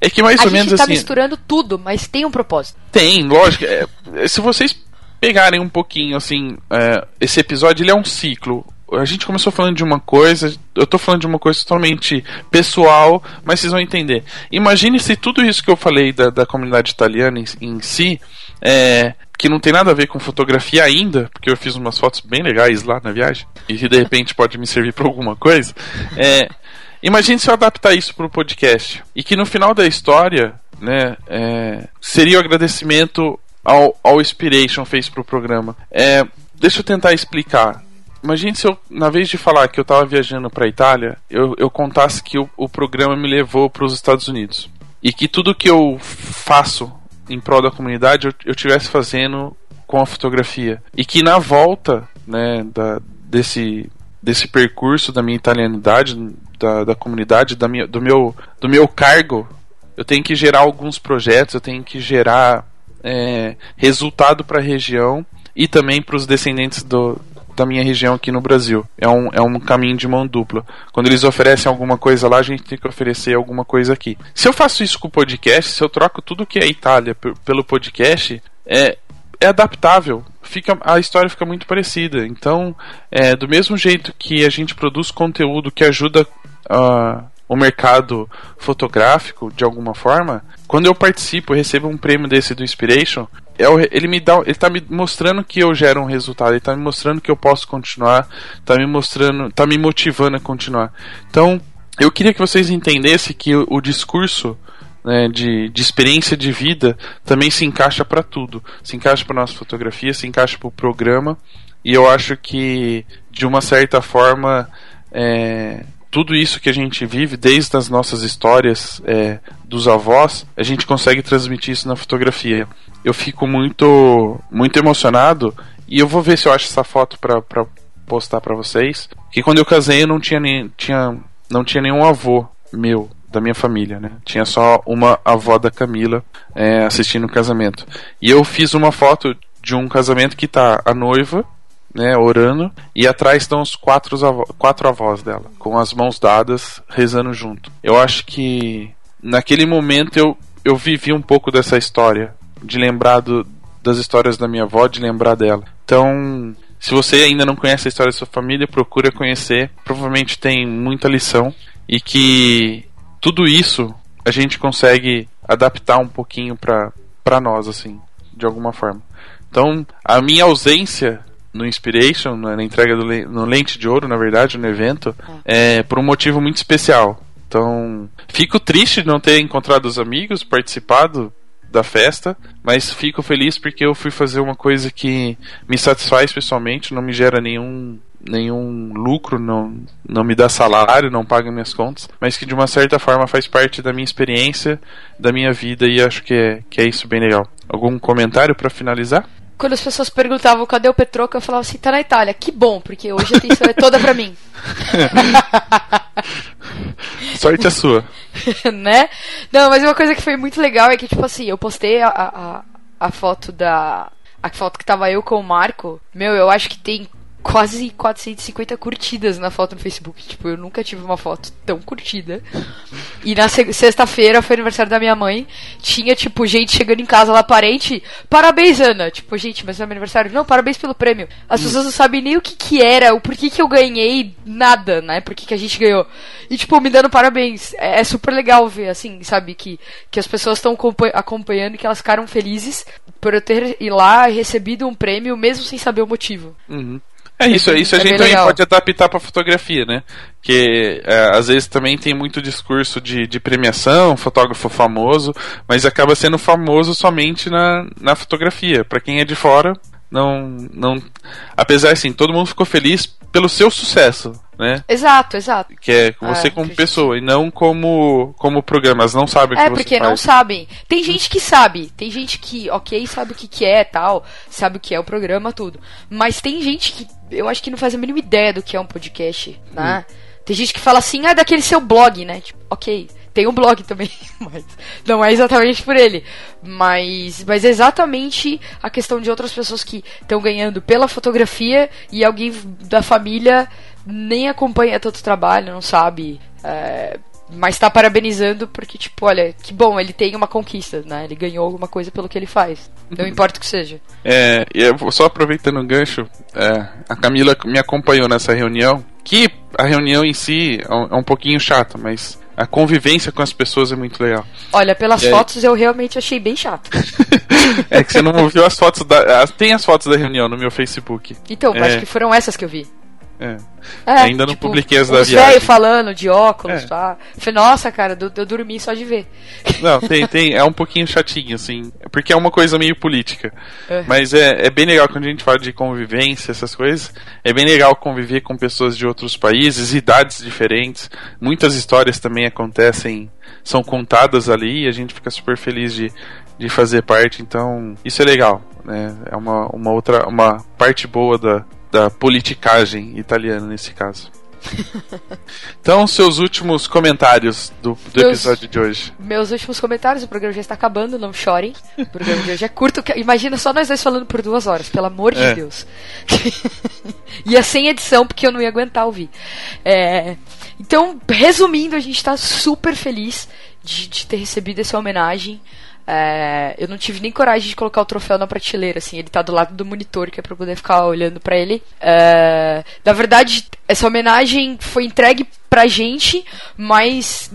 [SPEAKER 1] É que mais
[SPEAKER 2] a
[SPEAKER 1] ou menos
[SPEAKER 2] tá
[SPEAKER 1] assim.
[SPEAKER 2] misturando tudo, mas tem um propósito.
[SPEAKER 1] Tem, lógico. É, se vocês pegarem um pouquinho, assim, é, esse episódio, ele é um ciclo. A gente começou falando de uma coisa, eu tô falando de uma coisa totalmente pessoal, mas vocês vão entender. Imagine se tudo isso que eu falei da, da comunidade italiana em, em si, é, que não tem nada a ver com fotografia ainda, porque eu fiz umas fotos bem legais lá na viagem, e de repente pode me servir para alguma coisa. É, imagine se eu adaptar isso para o podcast, e que no final da história, né, é, seria o agradecimento ao, Inspiration fez pro programa. É, deixa eu tentar explicar. Imagine se eu, na vez de falar que eu estava viajando para Itália, eu, eu contasse que o, o programa me levou para os Estados Unidos. E que tudo que eu faço em prol da comunidade eu, eu tivesse fazendo com a fotografia. E que na volta né, da, desse, desse percurso da minha italianidade, da, da comunidade, da minha, do, meu, do meu cargo, eu tenho que gerar alguns projetos, eu tenho que gerar é, resultado para a região e também para os descendentes do, da minha região aqui no Brasil. É um, é um caminho de mão dupla. Quando eles oferecem alguma coisa lá, a gente tem que oferecer alguma coisa aqui. Se eu faço isso com o podcast, se eu troco tudo que é Itália pelo podcast, é, é adaptável. Fica, a história fica muito parecida. Então, é, do mesmo jeito que a gente produz conteúdo que ajuda uh, o mercado fotográfico de alguma forma, quando eu participo, recebo um prêmio desse do Inspiration, é ele me dá, ele tá me mostrando que eu gero um resultado, ele tá me mostrando que eu posso continuar, tá me mostrando, tá me motivando a continuar. Então, eu queria que vocês entendessem que o, o discurso né, de, de experiência de vida também se encaixa para tudo. Se encaixa para nossa fotografia, se encaixa para o programa. E eu acho que, de uma certa forma, é, tudo isso que a gente vive, desde as nossas histórias é, dos avós, a gente consegue transmitir isso na fotografia. Eu fico muito, muito emocionado e eu vou ver se eu acho essa foto para postar para vocês. Que quando eu casei eu não tinha, nem, tinha, não tinha nenhum avô meu da minha família, né? Tinha só uma avó da Camila é, assistindo o casamento. E eu fiz uma foto de um casamento que tá a noiva né, orando, e atrás estão os quatro, avó, quatro avós dela, com as mãos dadas, rezando junto. Eu acho que naquele momento eu, eu vivi um pouco dessa história, de lembrar do, das histórias da minha avó, de lembrar dela. Então, se você ainda não conhece a história da sua família, procura conhecer. Provavelmente tem muita lição e que tudo isso a gente consegue adaptar um pouquinho para nós, assim, de alguma forma. Então, a minha ausência no Inspiration, na entrega do no Lente de Ouro, na verdade, no evento, é. é por um motivo muito especial. Então, fico triste de não ter encontrado os amigos, participado da festa, mas fico feliz porque eu fui fazer uma coisa que me satisfaz pessoalmente, não me gera nenhum nenhum lucro, não, não me dá salário, não paga minhas contas, mas que de uma certa forma faz parte da minha experiência, da minha vida e acho que é, que é isso bem legal. Algum comentário para finalizar?
[SPEAKER 2] Quando as pessoas perguntavam cadê o Petroca, eu falava assim, tá na Itália. Que bom, porque hoje a atenção é toda pra mim. *laughs*
[SPEAKER 1] Sorte a sua. *laughs*
[SPEAKER 2] né? Não, mas uma coisa que foi muito legal é que, tipo assim, eu postei a, a, a foto da. A foto que tava eu com o Marco. Meu, eu acho que tem quase 450 curtidas na foto no Facebook. Tipo, eu nunca tive uma foto tão curtida. E na sexta-feira foi aniversário da minha mãe. Tinha, tipo, gente chegando em casa lá, parente. Parabéns, Ana. Tipo, gente, mas é meu aniversário. Não, parabéns pelo prêmio. As pessoas não sabem nem o que que era, o porquê que eu ganhei, nada, né? Por que que a gente ganhou. E, tipo, me dando parabéns. É, é super legal ver, assim, sabe? Que, que as pessoas estão acompanhando que elas ficaram felizes por eu ter ido lá e recebido um prêmio, mesmo sem saber o motivo.
[SPEAKER 1] Uhum. É isso, é isso a é gente também legal. pode adaptar para fotografia, né? Que é, às vezes também tem muito discurso de, de premiação, fotógrafo famoso, mas acaba sendo famoso somente na, na fotografia. Para quem é de fora, não, não. Apesar assim, todo mundo ficou feliz pelo seu sucesso, né?
[SPEAKER 2] Exato, exato.
[SPEAKER 1] Que é você é, como pessoa e não como como programa. Elas não sabem o
[SPEAKER 2] é,
[SPEAKER 1] que você
[SPEAKER 2] porque não sabem. Tem gente que sabe, tem gente que, ok, sabe o que, que é tal, sabe o que é o programa, tudo. Mas tem gente que eu acho que não faz a mínima ideia do que é um podcast, né? Hum. Tem gente que fala assim, ah, daquele seu blog, né? Tipo, ok. Tem um blog também, *laughs* mas não é exatamente por ele. Mas, mas é exatamente a questão de outras pessoas que estão ganhando pela fotografia e alguém da família nem acompanha tanto trabalho, não sabe. É, mas tá parabenizando porque, tipo, olha, que bom, ele tem uma conquista, né? Ele ganhou alguma coisa pelo que ele faz. Não uhum. importa o que seja.
[SPEAKER 1] É, e eu só aproveitando o gancho, é, a Camila me acompanhou nessa reunião, que a reunião em si é um, é um pouquinho chata, mas a convivência com as pessoas é muito legal.
[SPEAKER 2] Olha, pelas e fotos aí... eu realmente achei bem chato. *laughs*
[SPEAKER 1] é que você não viu as fotos da. Tem as fotos da reunião no meu Facebook.
[SPEAKER 2] Então, é... acho que foram essas que eu vi.
[SPEAKER 1] É. É, Ainda não tipo, publiquei as da viagem. velho
[SPEAKER 2] falando de óculos, é. tá? falei, nossa, cara, eu, eu dormi só de ver. *laughs*
[SPEAKER 1] Não, tem, tem, é um pouquinho chatinho, assim, porque é uma coisa meio política. É. Mas é, é bem legal quando a gente fala de convivência, essas coisas. É bem legal conviver com pessoas de outros países, idades diferentes. Muitas histórias também acontecem, são contadas ali e a gente fica super feliz de, de fazer parte. Então, isso é legal. Né? É uma, uma outra uma parte boa da, da politicagem italiana nesse caso. *laughs* então, seus últimos comentários do, do meus, episódio de hoje.
[SPEAKER 2] Meus últimos comentários, o programa já está acabando, não chorem. O programa de hoje é curto. Imagina só nós dois falando por duas horas, pelo amor de é. Deus. ia *laughs* sem edição, porque eu não ia aguentar ouvir. É, então, resumindo, a gente está super feliz de, de ter recebido essa homenagem. É, eu não tive nem coragem de colocar o troféu na prateleira, assim, ele tá do lado do monitor, que é pra poder ficar olhando para ele. É, na verdade, essa homenagem foi entregue pra gente, mas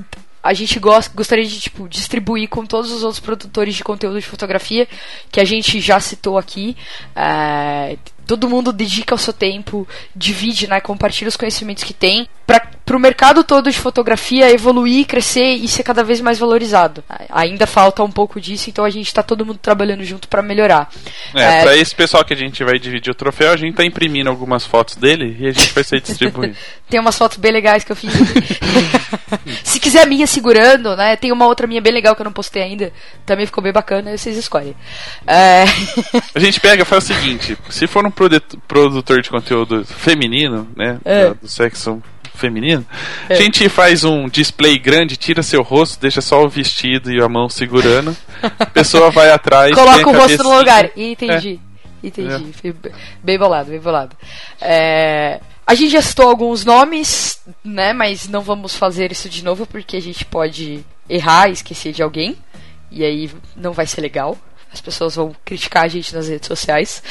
[SPEAKER 2] a gente gost, gostaria de tipo, distribuir com todos os outros produtores de conteúdo de fotografia que a gente já citou aqui. É, todo mundo dedica o seu tempo, divide, né, compartilha os conhecimentos que tem para o mercado todo de fotografia evoluir, crescer e ser cada vez mais valorizado. Ainda falta um pouco disso, então a gente está todo mundo trabalhando junto para melhorar.
[SPEAKER 1] É, é... para esse pessoal que a gente vai dividir o troféu, a gente está imprimindo algumas fotos dele e a gente vai ser distribuindo. *laughs*
[SPEAKER 2] tem umas fotos bem legais que eu fiz. *laughs* *laughs* Se quiser a minha segurando, né, tem uma outra minha bem legal que eu não postei ainda, também ficou bem bacana, vocês escolhem. É...
[SPEAKER 1] a gente pega, faz o seguinte, se for um produtor de conteúdo feminino, né, é. do sexo feminino, é. a gente faz um display grande, tira seu rosto, deixa só o vestido e a mão segurando. A pessoa vai atrás. *laughs*
[SPEAKER 2] Coloca o rosto no lugar. Entendi. É. Entendi. Bem bolado, bem bolado. É. A gente já citou alguns nomes, né? Mas não vamos fazer isso de novo porque a gente pode errar esquecer de alguém. E aí não vai ser legal. As pessoas vão criticar a gente nas redes sociais.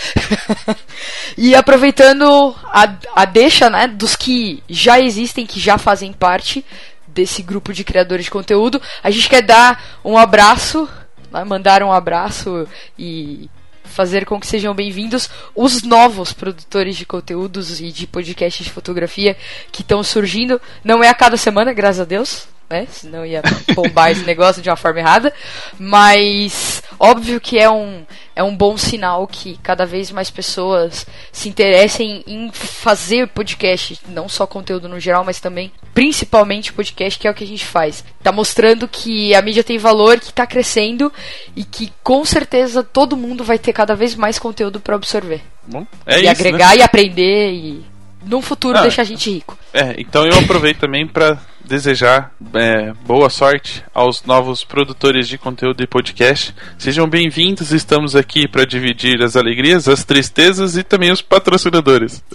[SPEAKER 2] *laughs* e aproveitando a, a deixa, né, dos que já existem, que já fazem parte desse grupo de criadores de conteúdo, a gente quer dar um abraço, né, mandar um abraço e fazer com que sejam bem-vindos os novos produtores de conteúdos e de podcasts de fotografia que estão surgindo. Não é a cada semana, graças a Deus, né? Senão ia bombar esse negócio de uma forma errada. Mas óbvio que é um, é um bom sinal que cada vez mais pessoas se interessem em fazer podcast, não só conteúdo no geral, mas também principalmente podcast, que é o que a gente faz. Tá mostrando que a mídia tem valor, que tá crescendo e que com certeza todo mundo vai ter cada vez mais conteúdo para absorver.
[SPEAKER 1] Bom, é
[SPEAKER 2] e
[SPEAKER 1] isso,
[SPEAKER 2] agregar
[SPEAKER 1] né?
[SPEAKER 2] e aprender e num futuro
[SPEAKER 1] Ah.
[SPEAKER 2] deixar a gente rico.
[SPEAKER 1] É, então eu aproveito também para desejar é, boa sorte aos novos produtores de conteúdo e podcast. Sejam bem-vindos, estamos aqui para dividir as alegrias, as tristezas e também os patrocinadores. *laughs*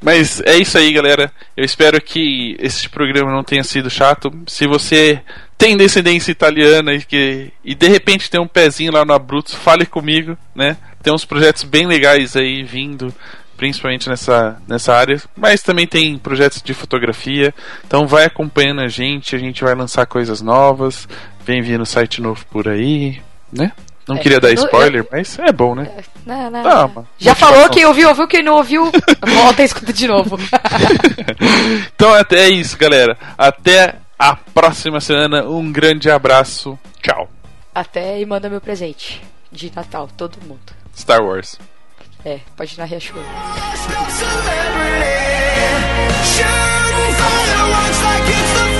[SPEAKER 1] Mas é isso aí, galera. Eu espero que este programa não tenha sido chato. Se você tem descendência italiana e que e de repente tem um pezinho lá no Abruzzo, fale comigo, né? Tem uns projetos bem legais aí vindo, principalmente nessa, nessa área, mas também tem projetos de fotografia. Então vai acompanhando a gente, a gente vai lançar coisas novas, vem vindo site novo por aí, né? Não
[SPEAKER 2] É,
[SPEAKER 1] queria dar
[SPEAKER 2] eu-
[SPEAKER 1] spoiler, mas é bom, né?
[SPEAKER 2] Não, não,
[SPEAKER 1] Tá,
[SPEAKER 2] não. Já falou, quem ouviu, ouviu, quem não ouviu, volta e escuta de novo. *laughs*
[SPEAKER 1] Então até isso, galera. Até a próxima semana. Um grande abraço. Tchau.
[SPEAKER 2] Até e manda meu presente de Natal, todo mundo.
[SPEAKER 1] Star Wars.
[SPEAKER 2] É, pode ir na Riachuelo.
[SPEAKER 3] Shooting fireworks like it's the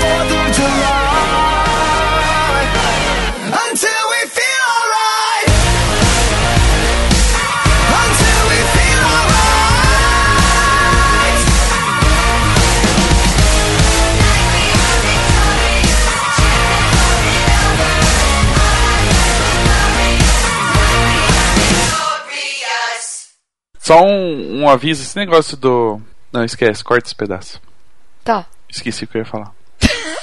[SPEAKER 1] Só um, um aviso, esse negócio do. Não, esquece, corta esse pedaço.
[SPEAKER 2] Tá.
[SPEAKER 1] Esqueci o que eu ia falar.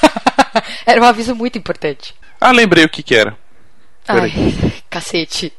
[SPEAKER 1] *laughs*
[SPEAKER 2] Era um aviso muito importante.
[SPEAKER 1] Ah, lembrei o que que era. Peraí.
[SPEAKER 2] Ai, cacete.